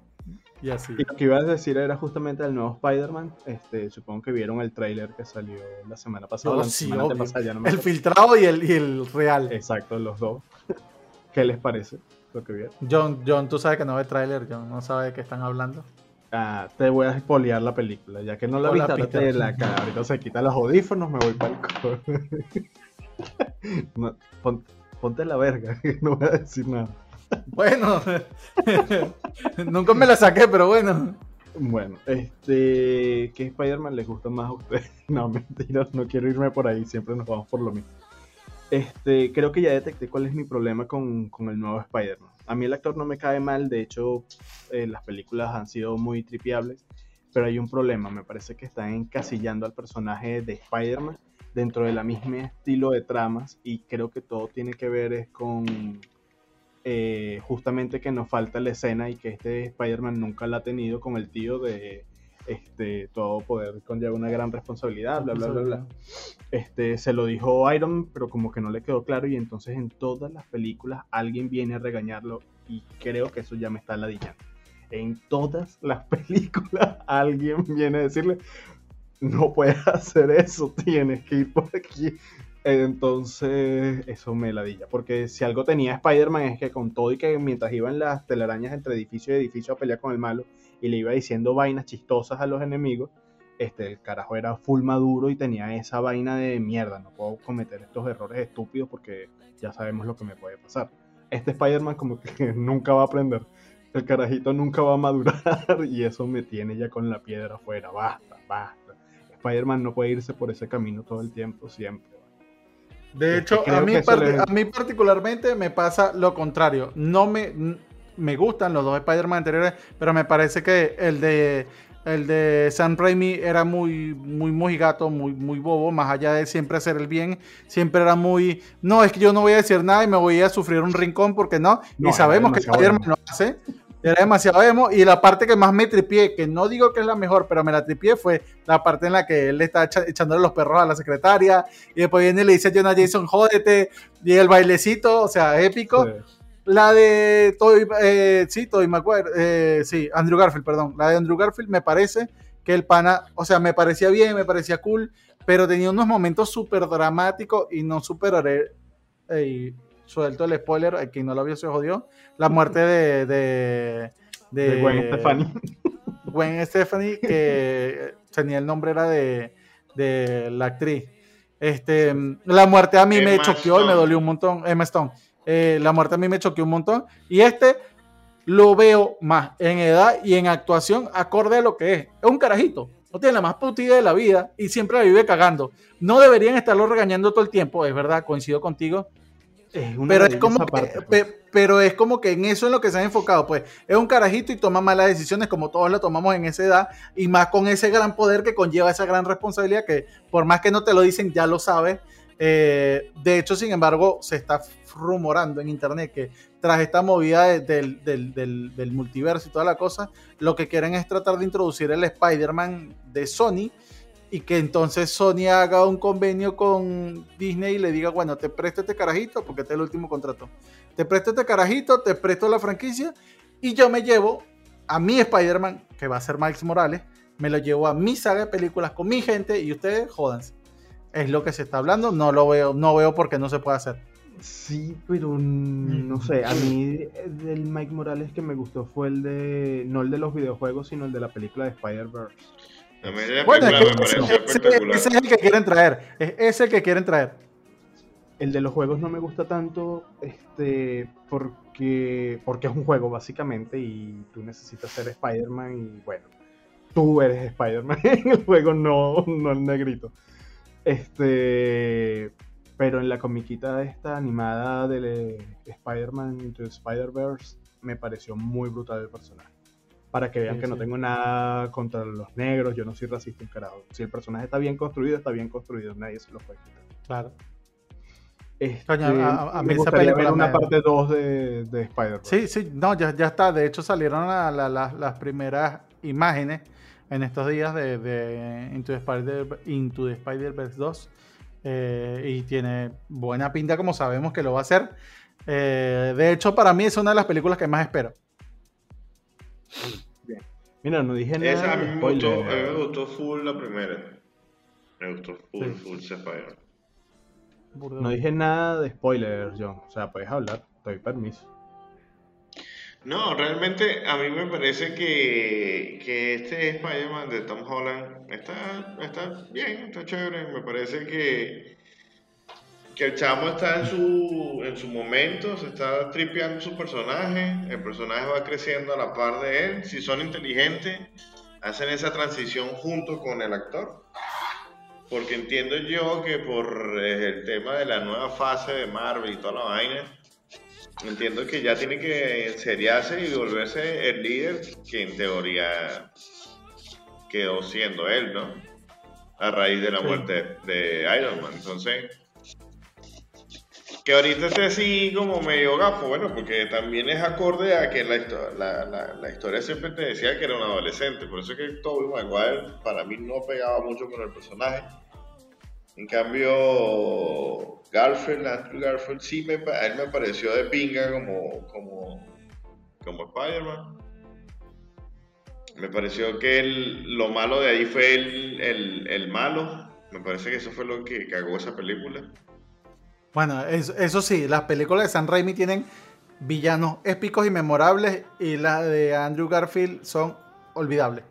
y así. lo que iba a decir era justamente el nuevo Spider-Man. Este, supongo que vieron el tráiler que salió la semana pasada. el filtrado y el, y el real. Exacto, los dos. ¿Qué les parece lo que vieron? John, John, tú sabes que no ve tráiler, John no sabe de qué están hablando. Ah, te voy a espolear la película, ya que no la viste, la cara. Ahorita se quita los audífonos, me voy para el no, ponte la verga, no voy a decir nada. Bueno, nunca me la saqué, pero bueno. Bueno, este, ¿qué Spider-Man les gusta más a ustedes? No, mentira, no quiero irme por ahí, siempre nos vamos por lo mismo. Este, creo que ya detecté cuál es mi problema con, el nuevo Spider-Man. A mí el actor no me cae mal, de hecho, eh, las películas han sido muy tripiables, pero hay un problema, me parece que están encasillando al personaje de Spider-Man dentro de la misma estilo de tramas y creo que todo tiene que ver es con eh, justamente que nos falta la escena y que este Spider-Man nunca la ha tenido con el tío de este, todo poder conlleva una gran responsabilidad, bla, bla, bla, bla. Este, se lo dijo Iron, pero como que no le quedó claro y entonces en todas las películas alguien viene a regañarlo y creo que eso ya me está ladillando. En todas las películas alguien viene a decirle, no puedes hacer eso, tienes que ir por aquí. Entonces, eso me ladilla. Porque si algo tenía Spider-Man es que con todo y que mientras iban las telarañas entre edificio y edificio a pelear con el malo y le iba diciendo vainas chistosas a los enemigos, este, el carajo era full maduro y tenía esa vaina de mierda. No puedo cometer estos errores estúpidos porque ya sabemos lo que me puede pasar. Este Spider-Man como que nunca va a aprender. El carajito nunca va a madurar y eso me tiene ya con la piedra afuera. Basta, basta. Spider-Man no puede irse por ese camino todo el tiempo, siempre. De hecho, a mí, a mí particularmente me pasa lo contrario. No me, me gustan los dos Spider-Man anteriores, pero me parece que el de El de Sam Raimi era muy, muy mojigato, muy, muy bobo, más allá de siempre hacer el bien, siempre era muy, no, es que yo no voy a decir nada y me voy a sufrir un rincón porque no, y sabemos que Spider-Man lo hace, era demasiado emo, y la parte que más me tripié, que no digo que es la mejor, pero me la tripié fue la parte en la que él le está echándole los perros a la secretaria, y después viene y le dice a Jonah Jason, jódete, y el bailecito, o sea, épico. La de Toy, eh, sí, Toy Maguire, eh, sí, Andrew Garfield, perdón. La de Andrew Garfield me parece que el pana, o sea, me parecía bien, me parecía cool, pero tenía unos momentos súper dramáticos y no súper... suelto el spoiler, a quien no lo vio se jodió. La muerte de... De, de, Gwen Stefani. Gwen Stefani, que tenía el nombre era de, de la actriz. Este, la muerte a mí me choqueó y me dolió un montón. Emma Stone. Eh, la muerte a mí me choqueó un montón. Y este lo veo más en edad y en actuación acorde a lo que es. Es un carajito. No tiene la más putida de la vida y siempre la vive cagando. No deberían estarlo regañando todo el tiempo, es verdad, coincido contigo. Pero, es como que, pues. pero es como que en eso es lo que se ha enfocado. Pues es un carajito y toma malas decisiones como todos lo tomamos en esa edad y más con ese gran poder que conlleva esa gran responsabilidad que por más que no te lo dicen ya lo sabes. Eh, de hecho, sin embargo, se está rumorando en internet que tras esta movida del, del, multiverso y toda la cosa, lo que quieren es tratar de introducir el Spider-Man de Sony y que entonces Sony haga un convenio con Disney y le diga, bueno, te presto este carajito, porque este es el último contrato, te presto este carajito, te presto la franquicia y yo me llevo a mi Spider-Man, que va a ser Miles Morales, me lo llevo a mi saga de películas con mi gente y ustedes jodanse. Es lo que se está hablando, no lo veo, no veo por qué no se puede hacer. Sí, pero no sé, a mí del Mike Morales que me gustó fue el de, no el de los videojuegos, sino el de la película de Spider-Verse. Bueno, es ese, es el que quieren traer, es ese que quieren traer. El de los juegos no me gusta tanto, este, porque, porque es un juego básicamente y tú necesitas ser Spider-Man y bueno, tú eres Spider-Man en el juego, no, no el negrito. Este, pero en la comiquita esta animada de Spider-Man into Spider-Verse me pareció muy brutal el personaje. Para que vean que no tengo nada contra los negros, yo no soy racista carajo. Si el personaje está bien construido, está bien construido, nadie se lo puede quitar. Claro. Este, a, mí me gustaría ver una parte 2 de, de Spider-Man. Sí, sí, no, ya, ya está. De hecho, salieron las primeras imágenes en estos días de, de Into the Spider-Verse 2 eh, y tiene buena pinta como sabemos que lo va a hacer. Eh, de hecho, para mí es una de las películas que más espero. Bien. Mira, no dije nada. Esa a mí me gustó, me gustó full la primera. Me gustó full, full No dije nada de spoilers, John. O sea, puedes hablar, te doy permiso. No, realmente a mí me parece que, que este Spider-Man de Tom Holland está, está bien, está chévere. Me parece que, que el chamo está en su, en su momento, se está tripeando su personaje, el personaje va creciendo a la par de él. Si son inteligentes, hacen esa transición junto con el actor. Porque entiendo yo que por el tema de la nueva fase de Marvel y toda la vaina, Entiendo que ya tiene que seriarse y volverse el líder que en teoría quedó siendo él, ¿no? A raíz de la muerte de Iron Man. Entonces, que ahorita esté así como medio gafo, bueno, porque también es acorde a que la, la, la, historia siempre te decía que era un adolescente. Por eso es que Tobey Maguire para mí no pegaba mucho con el personaje. En cambio, Garfield, Andrew Garfield, sí me, a él me pareció de pinga como, como, como Spider-Man. Me pareció que lo malo de ahí fue el, el, malo. Me parece que eso fue lo que cagó esa película. Bueno, eso, eso sí, las películas de San Raimi tienen villanos épicos y memorables y las de Andrew Garfield son olvidables.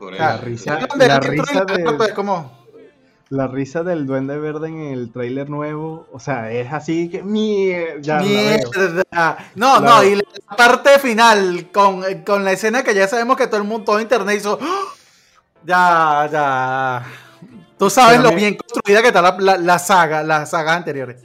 la risa, la risa de... Como, la risa del Duende Verde en el tráiler nuevo, o sea, es así que mierda. No, no, y la parte final con, la escena que ya sabemos que todo el mundo, todo internet hizo. ¡Ah! Ya, ya. Tú sabes lo bien construida que está la, saga, las sagas anteriores.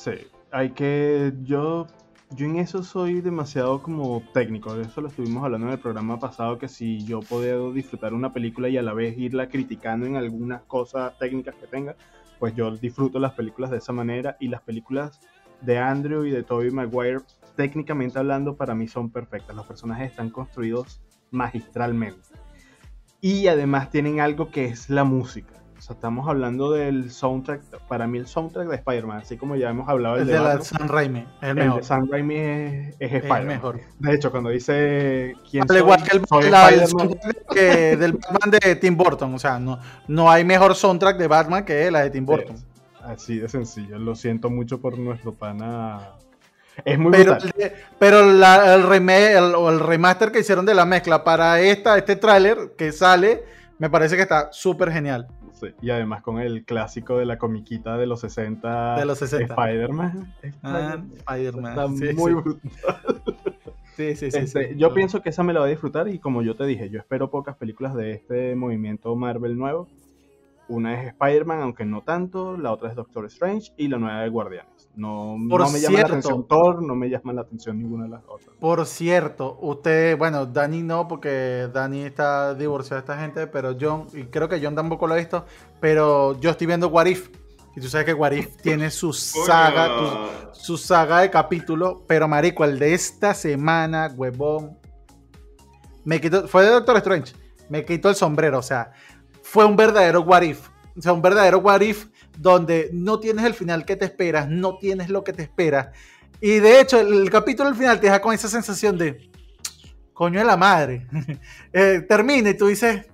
Sí, hay que. Yo yo en eso soy demasiado como técnico. De eso lo estuvimos hablando en el programa pasado, que si yo puedo disfrutar una película y a la vez irla criticando en algunas cosas técnicas que tenga, pues yo disfruto las películas de esa manera y las películas de Andrew y de Tobey Maguire, técnicamente hablando, para mí son perfectas. Los personajes están construidos magistralmente. Y además tienen algo que es la música. O sea, estamos hablando del soundtrack, para mí el soundtrack de Spider-Man, así como ya hemos hablado el, de, la San Raimi, el, mejor. de San Raimi es, es Spider-Man. mejor. De hecho, cuando dice quién soy, igual que el, soundtrack del Batman de Tim Burton, o sea, no, no hay mejor soundtrack de Batman que la de Tim Burton. así de sencillo, lo siento mucho por nuestro pana es muy pero, pero el, remake, el, remaster que hicieron de la mezcla para esta, este tráiler que sale, me parece que está súper genial y además con el clásico de la comiquita de los 60. De los 60. Spider-Man. Ah, Spider-Man. Está muy brutal. Sí, sí, sí, este, Yo pienso que esa me la voy a disfrutar y como yo te dije, yo espero pocas películas de este movimiento Marvel nuevo. Una es Spider-Man, aunque no tanto, la otra es Doctor Strange y la nueva de Guardianes. No, no me llama la atención Thor, no me llama la atención ninguna de las otras. Por cierto, usted, bueno, Dani no, porque Dani está divorciado de esta gente, pero John, y creo que John tampoco lo ha visto, pero yo estoy viendo What If. Y tú sabes que What If tiene su saga, su saga de capítulos, pero marico, el de esta semana, huevón, me quitó, fue de Doctor Strange, me quitó el sombrero, o sea, fue un verdadero what if. O sea, un verdadero what if donde no tienes el final que te esperas, no tienes lo que te esperas. Y de hecho, el, capítulo al final te deja con esa sensación de, coño de la madre. eh, termina y tú dices,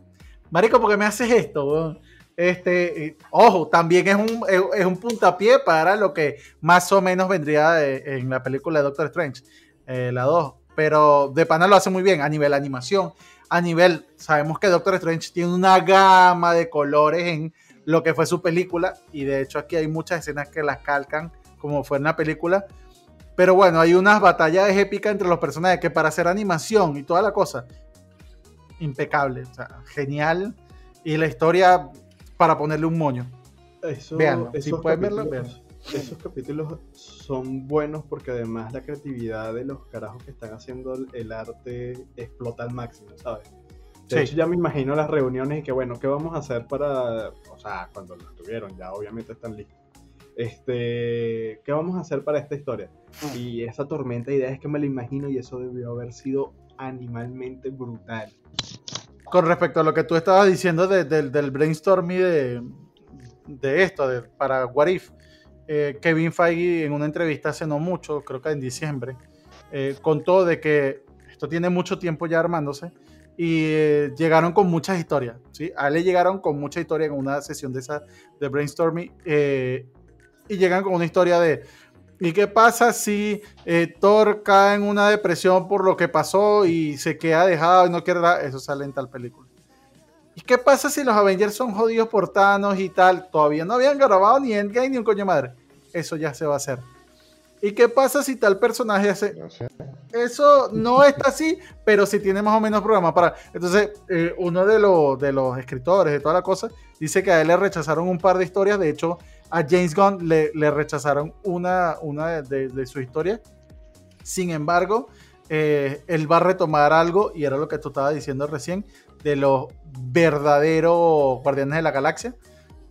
marico, ¿por qué me haces esto? Este, ojo, también es un, es un puntapié para lo que más o menos vendría en la película de Doctor Strange, eh, la 2. Pero de pana lo hace muy bien a nivel animación, a nivel, sabemos que Doctor Strange tiene una gama de colores en lo que fue su película y de hecho aquí hay muchas escenas que las calcan como fue en la película. Pero bueno, hay unas batallas épicas entre los personajes que para hacer animación y toda la cosa, impecable, o sea, genial. Y la historia para ponerle un moño. Eso, si pueden verlo, Esos capítulos son buenos porque además la creatividad de los carajos que están haciendo el arte explota al máximo, ¿sabes? De hecho, ya me imagino las reuniones y que, bueno, ¿qué vamos a hacer para. O sea, cuando lo tuvieron, ya obviamente están listos. Este, ¿qué vamos a hacer para esta historia? Mm. Y esa tormenta de ideas que me la imagino y eso debió haber sido animalmente brutal. Con respecto a lo que tú estabas diciendo del brainstorming de, de esto, de, para What If, eh, Kevin Feige en una entrevista hace no mucho, creo que en diciembre, eh, contó de que esto tiene mucho tiempo ya armándose y eh, llegaron con muchas historias. ¿sí? A él le llegaron con mucha historia en una sesión de esa de brainstorming y llegan con una historia de ¿y qué pasa si Thor cae en una depresión por lo que pasó y se queda dejado y no quiere Eso sale en tal película. ¿Y qué pasa si los Avengers son jodidos por Thanos y tal? Todavía no habían grabado ni Endgame ni un coño madre. Eso ya se va a hacer. ¿Y qué pasa si tal personaje hace? Eso no está así, pero sí tiene más o menos programa para. Entonces, eh, uno de, los, de los escritores de toda la cosa dice que a él le rechazaron un par de historias. De hecho, a James Gunn le, rechazaron una, una de, de sus historias. Sin embargo, eh, él va a retomar algo, y era lo que tú estabas diciendo recién, de los verdaderos Guardianes de la Galaxia,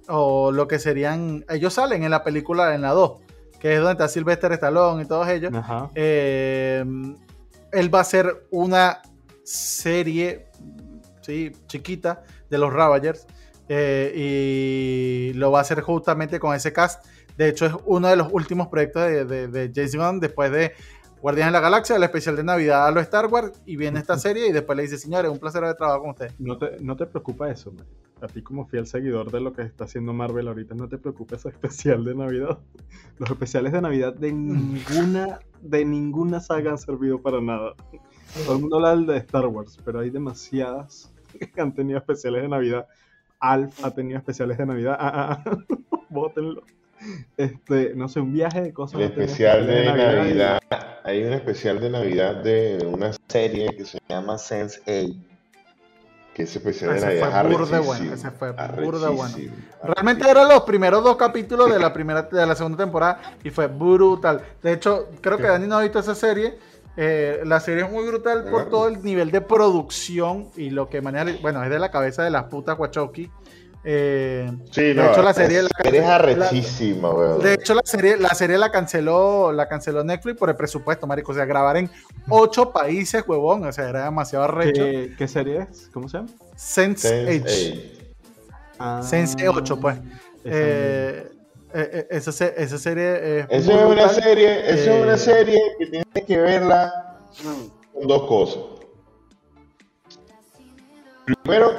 o lo que serían, ellos salen en la película, en la 2, que es donde está Sylvester Stallone y todos ellos. Eh, él va a hacer una serie ¿sí? chiquita de los Ravagers eh, y lo va a hacer justamente con ese cast. De hecho, es uno de los últimos proyectos de, de, de James Gunn después de Guardianes de la Galaxia, el especial de Navidad a lo Star Wars, y viene esta serie y después le dice, señores, un placer haber trabajado con usted. No te, no te preocupa eso, man. A ti como fiel seguidor de lo que está haciendo Marvel ahorita, no te preocupa ese especial de Navidad. Los especiales de Navidad de ninguna, de ninguna saga han servido para nada. Todo el mundo habla de Star Wars, pero hay demasiadas que han tenido especiales de Navidad. Alf ha tenido especiales de Navidad. Ah, ah, ah. Bótenlo. Este, no sé, un viaje de cosas. El especial de, Navidad. Hay un especial de Navidad de una serie que se llama Sense 8. Que ese especial de Navidad fue burde bueno, ese fue burde bueno. Realmente eran los primeros dos capítulos de la primera de la segunda temporada y fue brutal. De hecho, creo que Dani no ha visto esa serie. Eh, la serie es muy brutal por todo el nivel de producción y lo que maneja. Bueno, es de la cabeza de las putas Wachowski. Eh, sí, de hecho la serie, la es arrechísima, De hecho la serie, la serie la canceló, la canceló Netflix por el presupuesto, marico. O sea, grabar en ocho países, huevón. O sea, era demasiado arrecho. ¿Qué, serie es? ¿Cómo se llama? Sense, H. Sense 8, pues. Eh, eh, esa, esa, serie es. Esa es una serie, esa es una serie que tienes que verla con dos cosas. Primero,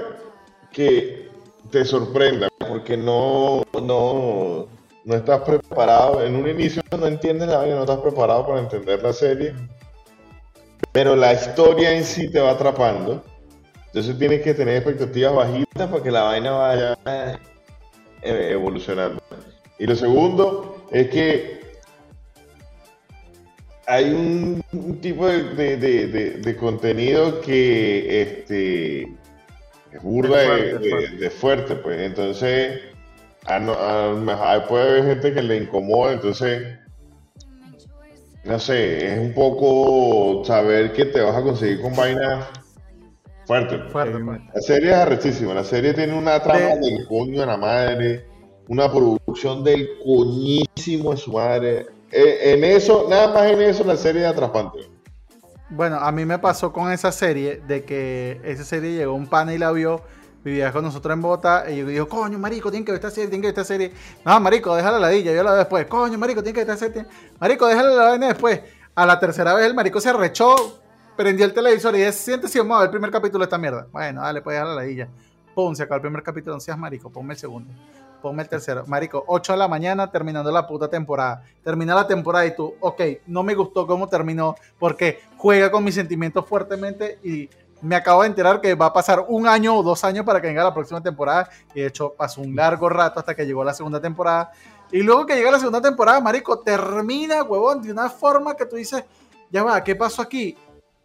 que te sorprenda, porque no, no, no estás preparado. En un inicio no entiendes la vaina, no estás preparado para entender la serie. Pero la historia en sí te va atrapando. Entonces tienes que tener expectativas bajitas para que la vaina vaya eh, evolucionando. Y lo segundo es que hay un, tipo de, de, contenido que este, burda de, fuerte, pues. Entonces, puede haber gente que le incomoda, entonces, no sé, es un poco saber que te vas a conseguir con vainas fuertes. Pues. La serie es arrechísima, la serie tiene una trama del coño de la madre, una producción del coñísimo de su madre. E, en eso, nada más en eso, la serie es atrapante. Bueno, a mí me pasó con esa serie de que esa serie llegó un pana y la vio, vivía con nosotros en Bogotá, y yo digo, coño, marico, tienen que ver esta serie, tienen que ver esta serie. No, marico, déjala la ladilla, yo la veo después. Coño, marico, tienen que ver esta serie. Marico, déjala la vaina después. A la tercera vez el marico se arrechó, prendió el televisor y dice, siéntese, vamos a el primer capítulo de esta mierda. Bueno, dale, pues déjala la ladilla. Pum, se acabó el primer capítulo, no seas marico, ponme el segundo ponme el tercero. Marico, 8 de la mañana terminando la puta temporada. Termina la temporada y tú, ok, no me gustó cómo terminó porque juega con mis sentimientos fuertemente y me acabo de enterar que va a pasar un año o dos años para que venga la próxima temporada. Y de hecho pasó un largo rato hasta que llegó la segunda temporada. Y luego que llega la segunda temporada, Marico, termina, huevón, de una forma que tú dices, ya va, ¿qué pasó aquí?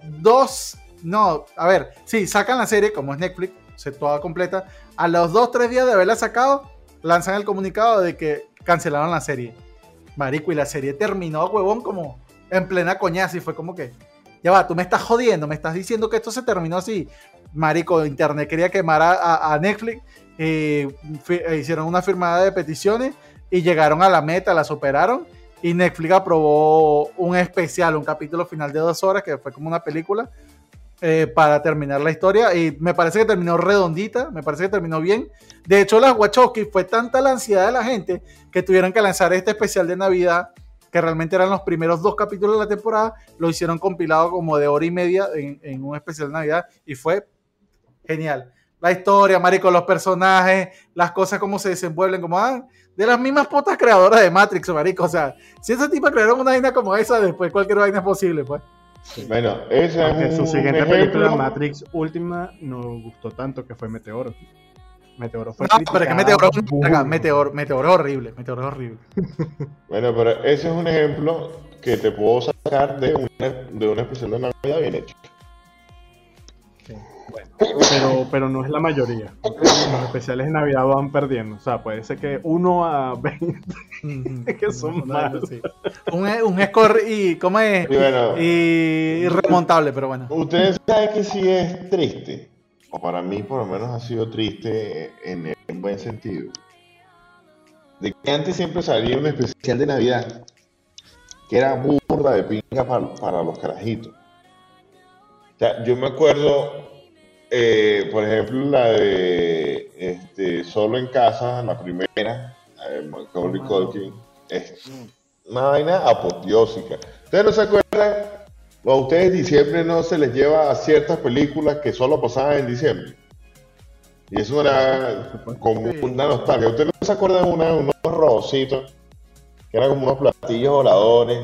Dos, no, a ver, sí, sacan la serie, como es Netflix, se toda completa. A los dos, tres días de haberla sacado, lanzan el comunicado de que cancelaron la serie. Marico, y la serie terminó, huevón, como en plena coñaza y fue como que, ya va, tú me estás jodiendo, me estás diciendo que esto se terminó así. Marico, Internet quería quemar a, Netflix, eh, hicieron una firmada de peticiones y llegaron a la meta, la superaron y Netflix aprobó un especial, un capítulo final de dos horas que fue como una película eh, para terminar la historia. Y me parece que terminó redondita, me parece que terminó bien. De hecho, las Wachowski fue tanta la ansiedad de la gente que tuvieron que lanzar este especial de Navidad, que realmente eran los primeros dos capítulos de la temporada, lo hicieron compilado como de hora y media en, un especial de Navidad y fue genial. La historia, marico, los personajes, las cosas como se desenvuelven, como ah, de las mismas putas creadoras de Matrix, marico. O sea, si ese tipo crearon una vaina como esa, después cualquier vaina es posible, pues. Bueno, esa es su siguiente película, Matrix última, no gustó tanto que fue Meteoro. Meteoro fue No, pero es que Meteoro, Meteoro, Meteoro es horrible, Meteoro es horrible. bueno, pero ese es un ejemplo que te puedo sacar de una, de una especial de Navidad bien hecha. Pero, pero no es la mayoría. Los especiales de Navidad van perdiendo. O sea, puede ser que uno a 20 que son malos. Un, un score y, ¿cómo es? Y, remontable, pero bueno. Ustedes saben que sí es triste, o para mí por lo menos ha sido triste en, en buen sentido, de que antes siempre salía un especial de Navidad que era burda de pinga para, para los carajitos. O sea, yo me acuerdo eh, por ejemplo, la de este, Solo en Casa, la primera, eh, Macaulay Culkin, es una vaina apoteósica. ¿Ustedes no se acuerdan? a ustedes diciembre no se les lleva a ciertas películas que solo pasaban en diciembre. Y eso era como una nostalgia. ¿Ustedes no se acuerdan de una, unos robocitos que eran como unos platillos voladores?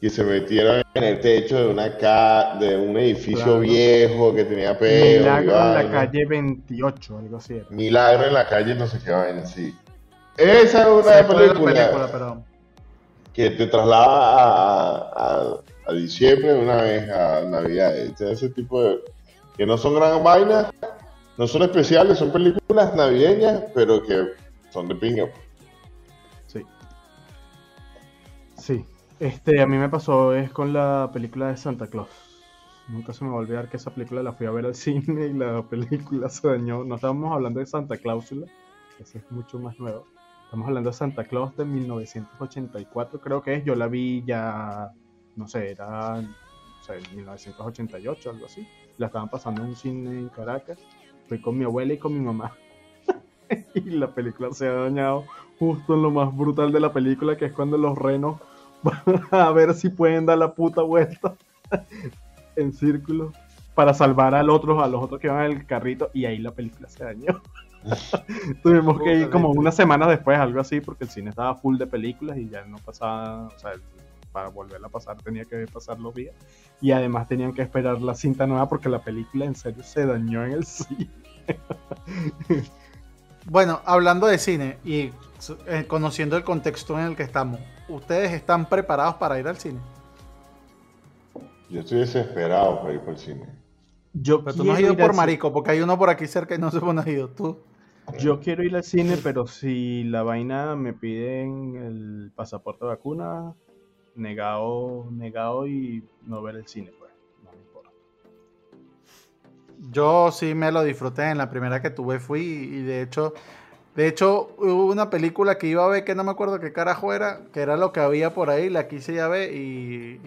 Que se metieron en el techo de una ca de un edificio viejo que tenía pelo. Milagro en la calle 28, algo así. Milagro en la calle no sé qué va en sí. Esa es una película, que te traslada a, a, diciembre una vez a Navidad. Ese tipo de que no son gran vainas, no son especiales, son películas navideñas, pero que son de pinga. Sí. Sí. Este, a mí me pasó es con la película de Santa Claus. Nunca se me va a olvidar que esa película la fui a ver al cine y la película se dañó. No estábamos hablando de Santa Clausula, ese es mucho más nuevo. Estamos hablando de Santa Claus de 1984, creo que es. Yo la vi ya, no sé, era o sea, en 1988, algo así. La estaban pasando en un cine en Caracas. Fui con mi abuela y con mi mamá. y la película se ha dañado justo en lo más brutal de la película, que es cuando los renos a ver si pueden dar la puta vuelta en círculo para salvar al otro, a los otros que van en el carrito, y ahí la película se dañó. Tuvimos que ir como una semana después, algo así, porque el cine estaba full de películas y ya no pasaba, o sea, para volverla a pasar tenía que pasar los días. Y además tenían que esperar la cinta nueva porque la película en serio se dañó en el cine. bueno, hablando de cine y eh, conociendo el contexto en el que estamos, ¿ustedes están preparados para ir al cine? Yo estoy desesperado para ir por el cine. Yo pero tú no has ido por marico, porque hay uno por aquí cerca y no se pone ido. Tú. Yo quiero ir al cine, pero si la vaina me piden el pasaporte de vacuna, negado, negado y no ver el cine, pues. No me importa. Yo sí me lo disfruté. En la primera que tuve fui y de hecho, de hecho hubo una película que iba a ver que no me acuerdo qué carajo era, que era lo que había por ahí, la quise ir a ver y,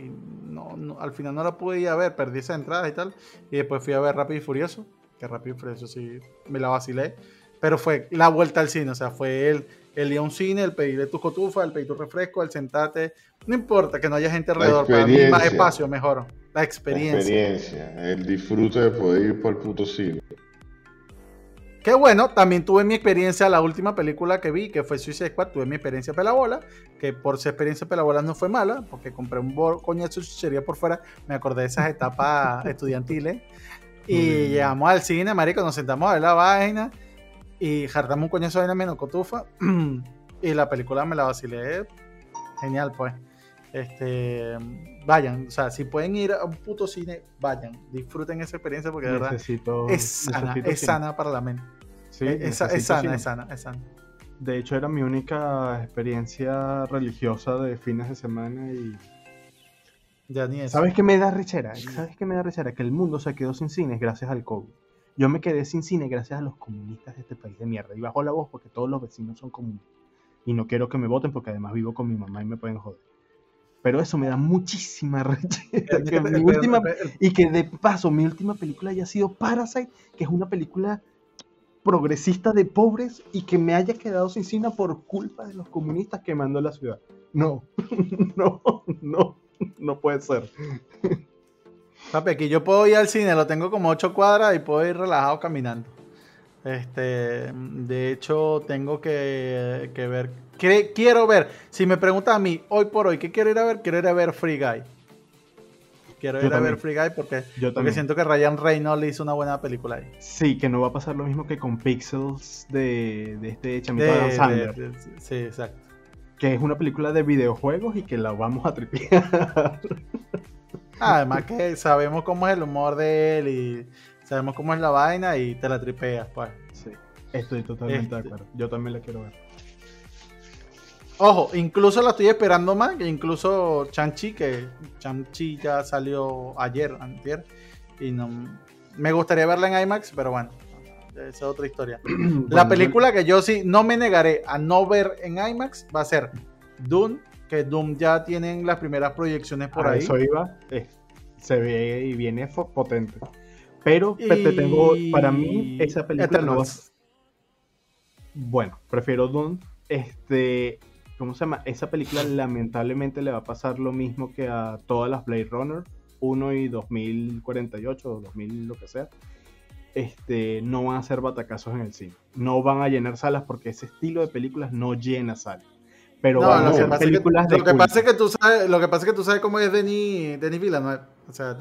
no, al final no la pude ir a ver, perdí esa entrada y tal. Y después fui a ver Rápido y Furioso, que Rápido y Furioso sí me la vacilé. Pero fue la vuelta al cine, o sea, fue el, el ir a un cine, el pedirle tu cotufa, el pedir tu refresco, el sentarte. No importa que no haya gente alrededor, para mí más espacio, mejor. La experiencia. La experiencia, el disfrute de poder ir por el puto cine. Qué bueno, también tuve mi experiencia, la última película que vi, que fue Suicide Squad, tuve mi experiencia pelabola, que por su experiencia pelabola no fue mala, porque compré un coñazo de chuchería por fuera, me acordé de esas etapas estudiantiles, y llegamos al cine, marico, nos sentamos a ver la vaina, y jartamos un coñazo de vaina menos cotufa, y la película me la vacilé, genial pues. Este, vayan, o sea, si pueden ir a un puto cine, vayan, disfruten esa experiencia porque de verdad es sana, es sana para la mente. Sí, es, sana, es sana, es sana. De hecho, era mi única experiencia religiosa de fines de semana y. Ya ni eso. ¿Sabes qué me da rechera? ¿Sabes qué me da rechera? Que el mundo se quedó sin cines gracias al COVID. Yo me quedé sin cine gracias a los comunistas de este país de mierda. Y bajo la voz porque todos los vecinos son comunistas. Y no quiero que me voten porque además vivo con mi mamá y me pueden joder. Pero eso me da muchísima rechera. y que de paso, mi última película haya sido Parasite, que es una película progresista de pobres y que me haya quedado sin cine por culpa de los comunistas quemando la ciudad. No, no, no, no puede ser. Papi, aquí yo puedo ir al cine, lo tengo como ocho cuadras y puedo ir relajado caminando. Este, de hecho, tengo que, ver. quiero ver. Si me preguntan a mí, hoy por hoy, ¿qué quiero ir a ver? Quiero ir a ver Free Guy. Quiero ir a ver Free Guy porque, yo porque siento que Ryan Reynolds hizo una buena película ahí. Sí, que no va a pasar lo mismo que con Pixels de, este chamito de, Sí, exacto. Que es una película de videojuegos y que la vamos a tripear. Además que sabemos cómo es el humor de él y Sabemos cómo es la vaina y te la tripeas, pues. Sí, estoy totalmente de este. acuerdo. Yo también la quiero ver. Ojo, incluso la estoy esperando más, que incluso Chanchi, que Chanchi ya salió ayer, antier, y no me gustaría verla en IMAX, pero bueno, esa es otra historia. la película que yo sí no me negaré a no ver en IMAX va a ser Doom, que Doom ya tienen las primeras proyecciones por ahí. Eso iba, eh, se ve y viene potente. Pero te tengo, para mí, esa película no va Bueno, prefiero Dune. Este, ¿cómo se llama? Esa película lamentablemente le va a pasar lo mismo que a todas las Blade Runner 1 y 2048 o 2000 lo que sea. Este, no van a ser batacazos en el cine. No van a llenar salas porque ese estilo de películas no llena salas. Pero van a ser películas de lo que pasa es que tú sabes, lo que pasa es que tú sabes cómo es Denis, Denis Villeneuve. O sea,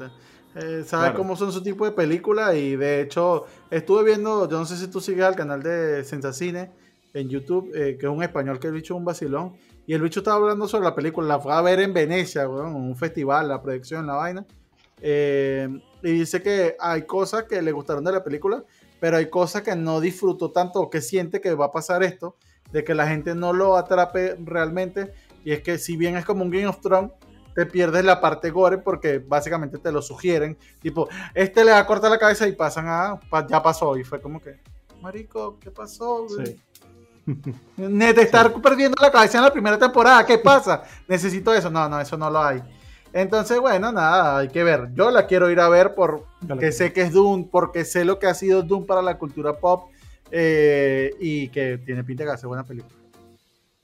eh, sabe cómo son su tipo de películas y de hecho estuve viendo, yo no sé si tú sigues al canal de Sensacine en YouTube, eh, que es un español que el bicho es un vacilón, y el bicho estaba hablando sobre la película, la fue a ver en Venecia, en un festival, la proyección, la vaina, eh, y dice que hay cosas que le gustaron de la película, pero hay cosas que no disfruto tanto o que siente que va a pasar esto, de que la gente no lo atrape realmente. Y es que si bien es como un Game of Thrones, te pierdes la parte gore porque básicamente te lo sugieren. Tipo, este le va a cortar la cabeza y pasan a. ya pasó. Y fue como que, Marico, ¿qué pasó? Sí. De estar perdiendo la cabeza en la primera temporada, ¿qué pasa? Necesito eso. No, no, eso no lo hay. Entonces, bueno, nada, hay que ver. Yo la quiero ir a ver porque sé que es Doom, porque sé lo que ha sido Doom para la cultura pop eh, y que tiene pinta de hacer buena película.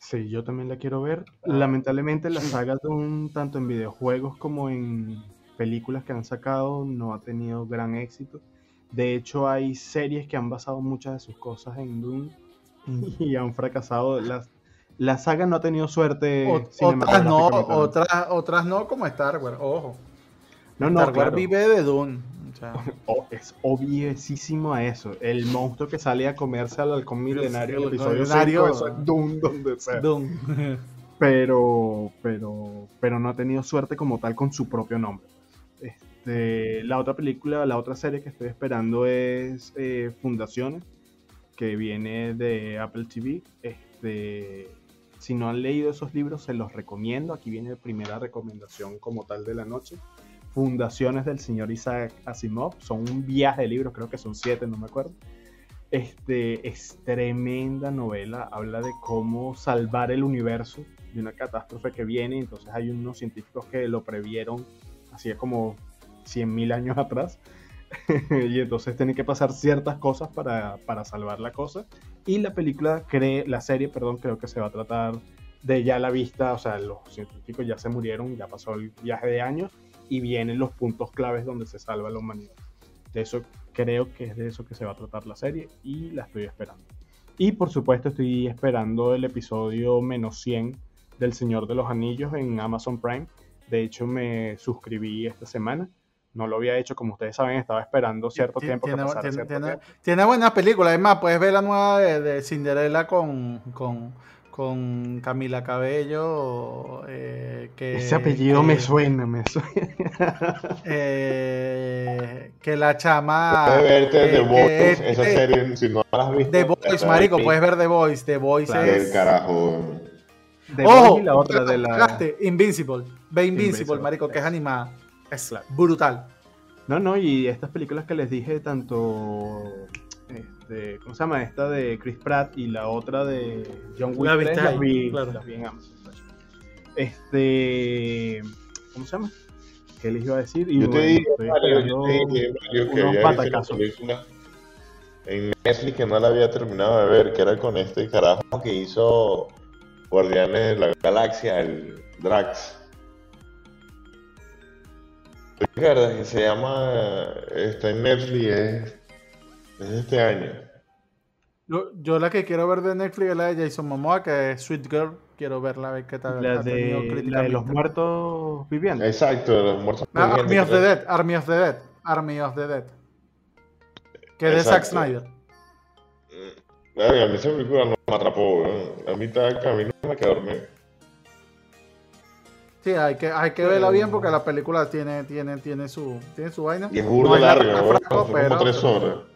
Sí, yo también la quiero ver. Ah. Lamentablemente la saga Doom, tanto en videojuegos como en películas que han sacado, no ha tenido gran éxito. De hecho, hay series que han basado muchas de sus cosas en Doom y han fracasado. Las, la saga no ha tenido suerte. otras no, otras, otras no, como Star Wars, ojo. No, no, Star Wars vive de Es obviesísimo a eso. El monstruo que sale a comerse al halcón milenario el episodio eso es Dune donde sea. Pero, pero, pero no ha tenido suerte como tal con su propio nombre. Este, la otra película, la otra serie que estoy esperando es eh, Fundaciones, que viene de Apple TV. Este, si no han leído esos libros, se los recomiendo. Aquí viene la primera recomendación como tal de la noche. Fundaciones del señor Isaac Asimov. Son un viaje de libros, creo que son siete, no me acuerdo. Este, es tremenda novela. Habla de cómo salvar el universo de una catástrofe que viene. Entonces hay unos científicos que lo previeron así como 100.000 años atrás. y entonces tienen que pasar ciertas cosas para, para salvar la cosa. Y la película, cree, la serie, perdón, creo que se va a tratar de ya la vista, o sea, los científicos ya se murieron, ya pasó el viaje de años y vienen los puntos claves donde se salva la humanidad. De eso creo que es de eso que se va a tratar la serie y la estoy esperando. Y por supuesto estoy esperando el episodio menos 100 del Señor de los Anillos en Amazon Prime. De hecho me suscribí esta semana no lo había hecho, como ustedes saben, estaba esperando cierto tiempo. Tiene, que tiene, cierto tiene, tiene buenas películas, además puedes ver la nueva de, Cinderella con, con, con, Camila Cabello. Eh, que, Ese apellido me suena, me suena. Eh, que la chama... Puedes verte The Voice, esa serie, si no la has visto. The Voice, marico, puedes ver The Voice, The Voice es... El carajo. The Ojo, y la otra de la... Invincible, ve Invincible, marico, que es animada. Es brutal. No, no, y estas películas que les dije, tanto. Este, ¿Cómo se llama? Esta de Chris Pratt y la otra de John Wick. las, vi, las vi en Amazon. Este. ¿Cómo se llama? ¿Qué les iba a decir? Y yo te digo, yo que había película en Netflix que no la había terminado de ver, que era con este carajo que hizo Guardianes de la Galaxia, el Drax. Ricardo, que se llama, está en Netflix, es, este año. Yo, la que quiero ver de Netflix es la de Jason Momoa, que es Sweet Girl. Quiero verla, a ver qué tal. La, de, la de los muertos viviendo. Exacto, de los muertos ah, Army of the Dead, Army of the Dead, Army of the Dead. Que es de Zack Snyder. Mm, a mí esa película no me atrapó, a mí está, a mí no me quedó dormido. Sí, hay que, hay que verla bien porque la película tiene, tiene, tiene, su, tiene su vaina. Y es burdo largo, como tres horas.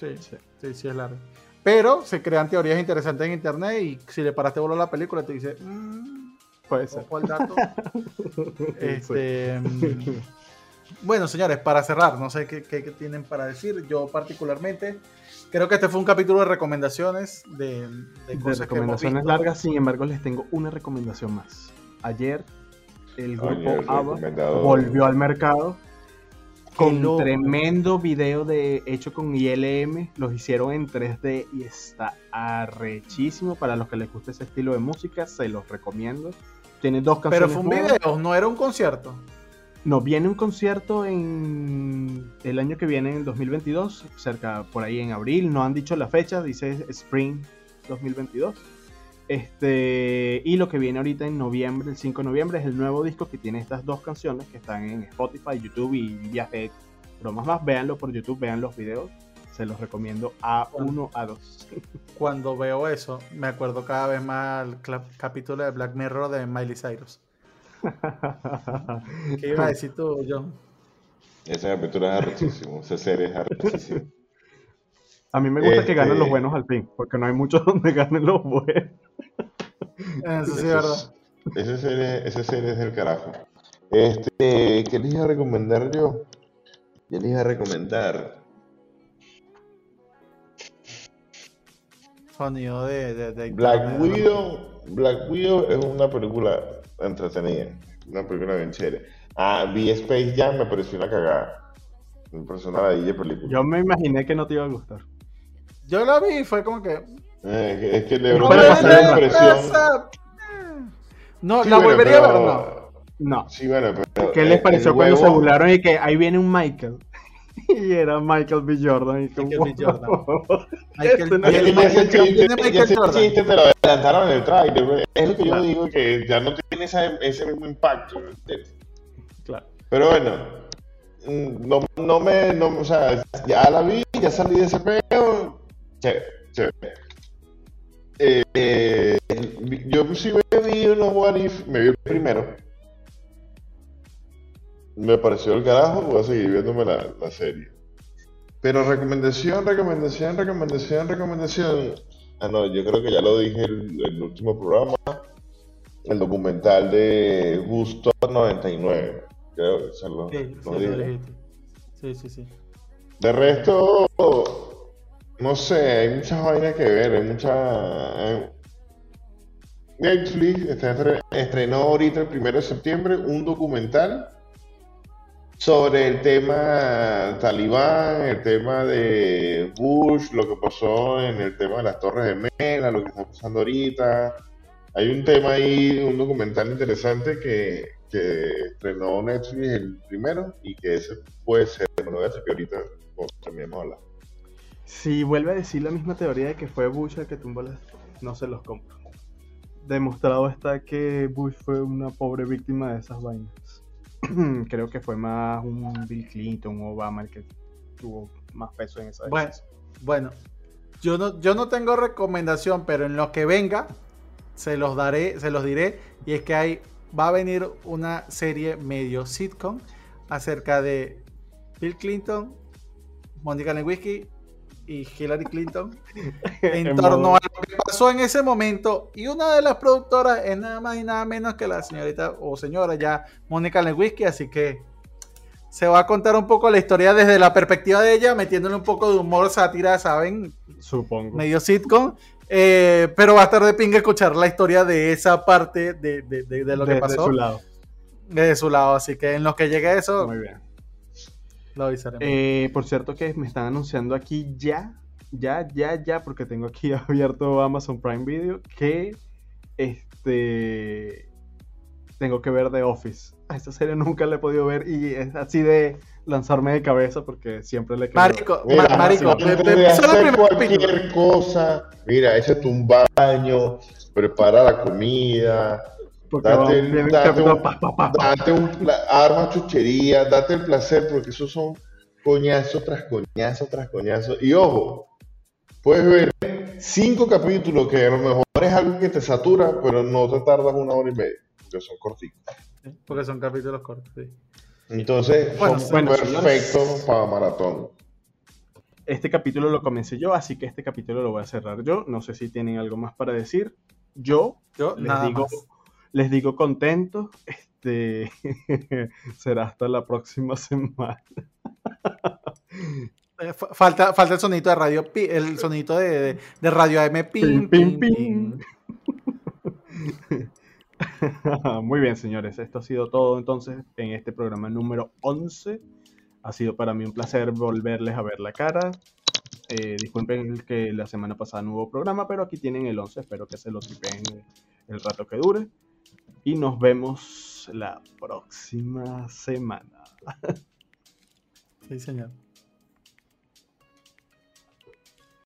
Sí, sí, sí, sí, es largo. Pero se crean teorías interesantes en internet y si le paraste bolo a la película te dice, mmm, puede ser. ¿Cuál dato? este, mm, bueno, señores, para cerrar, no sé qué, qué, qué tienen para decir. Yo particularmente Creo que este fue un capítulo de recomendaciones de, de, recomendaciones largas, sin embargo les tengo una recomendación más. Ayer el grupo ABBA volvió al mercado con tremendo video de hecho con ILM, los hicieron en 3D y está arrechísimo para los que les guste ese estilo de música, se los recomiendo. Tiene dos canciones. Pero fue un video, no era un concierto. No, viene un concierto en el año que viene, en 2022, cerca por ahí en abril. No han dicho la fecha, dice Spring 2022. Este, y lo que viene ahorita en noviembre, el 5 de noviembre, es el nuevo disco que tiene estas dos canciones que están en Spotify, YouTube y viaje. Bromas más, véanlo por YouTube, vean los videos. Se los recomiendo a uno, a dos. Cuando veo eso, me acuerdo cada vez más el capítulo de Black Mirror de Miley Cyrus. ¿Qué iba a decir tú, John? Ese capítulo es arrechísimo, esa serie es arrechísima. A mí me gusta que ganen los este buenos al fin, porque no hay muchos donde ganen los buenos. Eso sí verdad. Esa serie, esa serie es del carajo. Este, ¿qué les iba a recomendar yo? Yo les iba a recomendar. Sonido de, de, Black Widow. Black Widow es una película entretenida. Una película bien chévere. Ah, vi Space Jam, me pareció una cagada. Me pareció una de película. Yo me imaginé que no te iba a gustar. Yo la vi y fue como que. Eh, es que le no, la impresión. No, la volvería a ver, no. No. Sí, bueno, pero. ¿Qué les pareció cuando se burlaron y que ahí viene un Michael? y era Michael B. Jordan. Y Michael B. Jordan. Michael, chiste te lo adelantaron en el trailer. Es lo que yo digo que ya no tiene ese, ese mismo impacto. Claro. Pero bueno, mm, no, no me. No, o sea, ya la vi, ya salí de ese peo Chévere, chévere. Eh, yo sí me vi unos What If, me vi el primero. Me pareció el carajo, voy a seguir viéndome la, la serie. Pero recomendación, recomendación, recomendación, recomendación. Ah, no, yo creo que ya lo dije en el, último programa. El documental de Gusto 99. Creo que se lo, sí, sí, sí, sí. De resto, no sé, hay muchas vainas que ver, hay mucha... Netflix estrenó ahorita el 1 de septiembre un documental sobre el tema talibán, el tema de Bush, lo que pasó en el tema de las Torres Gemelas, lo que está pasando ahorita. Hay un tema ahí, un documental interesante que, estrenó Netflix el primero y que ese puede ser, bueno, que ahorita también vamos a hablar. Si vuelve a decir la misma teoría de que fue Bush el que tumbó las... No se los compro. Demostrado está que Bush fue una pobre víctima de esas vainas. Creo que fue más un Bill Clinton, o Obama el que tuvo más peso en esa Bueno, bueno yo, no, yo no tengo recomendación, pero en lo que venga se los daré, se los diré. Y es que hay, va a venir una serie medio sitcom acerca de Bill Clinton, Mónica Lewinsky y Hillary Clinton en torno a lo que pasó en ese momento. Y una de las productoras es nada más y nada menos que la señorita o señora ya Mónica Lewinsky, así que se va a contar un poco la historia desde la perspectiva de ella, metiéndole un poco de humor, sátira, ¿saben? Supongo. Medio sitcom. Eh, pero va a estar de pinga escuchar la historia de esa parte de, de, lo que pasó. De su lado. De su lado, así que en lo que llegue eso. Muy bien lo eh, por cierto que me están anunciando aquí ya, ya, ya, ya, porque tengo aquí abierto Amazon Prime Video, que este tengo que ver The Office. A esta serie nunca la he podido ver y es así de lanzarme de cabeza porque siempre le Marico, mira, marico, cualquier cosa. Mira, échate un baño, prepara la comida, date, date, un, arma chuchería, date el placer, porque esos son coñazo tras coñazo tras coñazo. Y ojo, puedes ver cinco capítulos que a lo mejor es algo que te satura, pero no te tardas una hora y media, porque son cortitos. Porque son capítulos cortos, sí. Entonces, son perfectos para maratón. Este capítulo lo comencé yo, así que este capítulo lo voy a cerrar yo. No sé si tienen algo más para decir. Yo, yo les digo les digo contento. Este será hasta la próxima semana. Eh, falta, falta el sonito de radio, el sonito de, radio AM. Pim, Muy bien, señores. Esto ha sido todo entonces en este programa número 11. Ha sido para mí un placer volverles a ver la cara. Eh, disculpen que la semana pasada no hubo programa, pero aquí tienen el 11. Espero que se lo tipen el rato que dure y nos vemos la próxima semana. Sí, señor.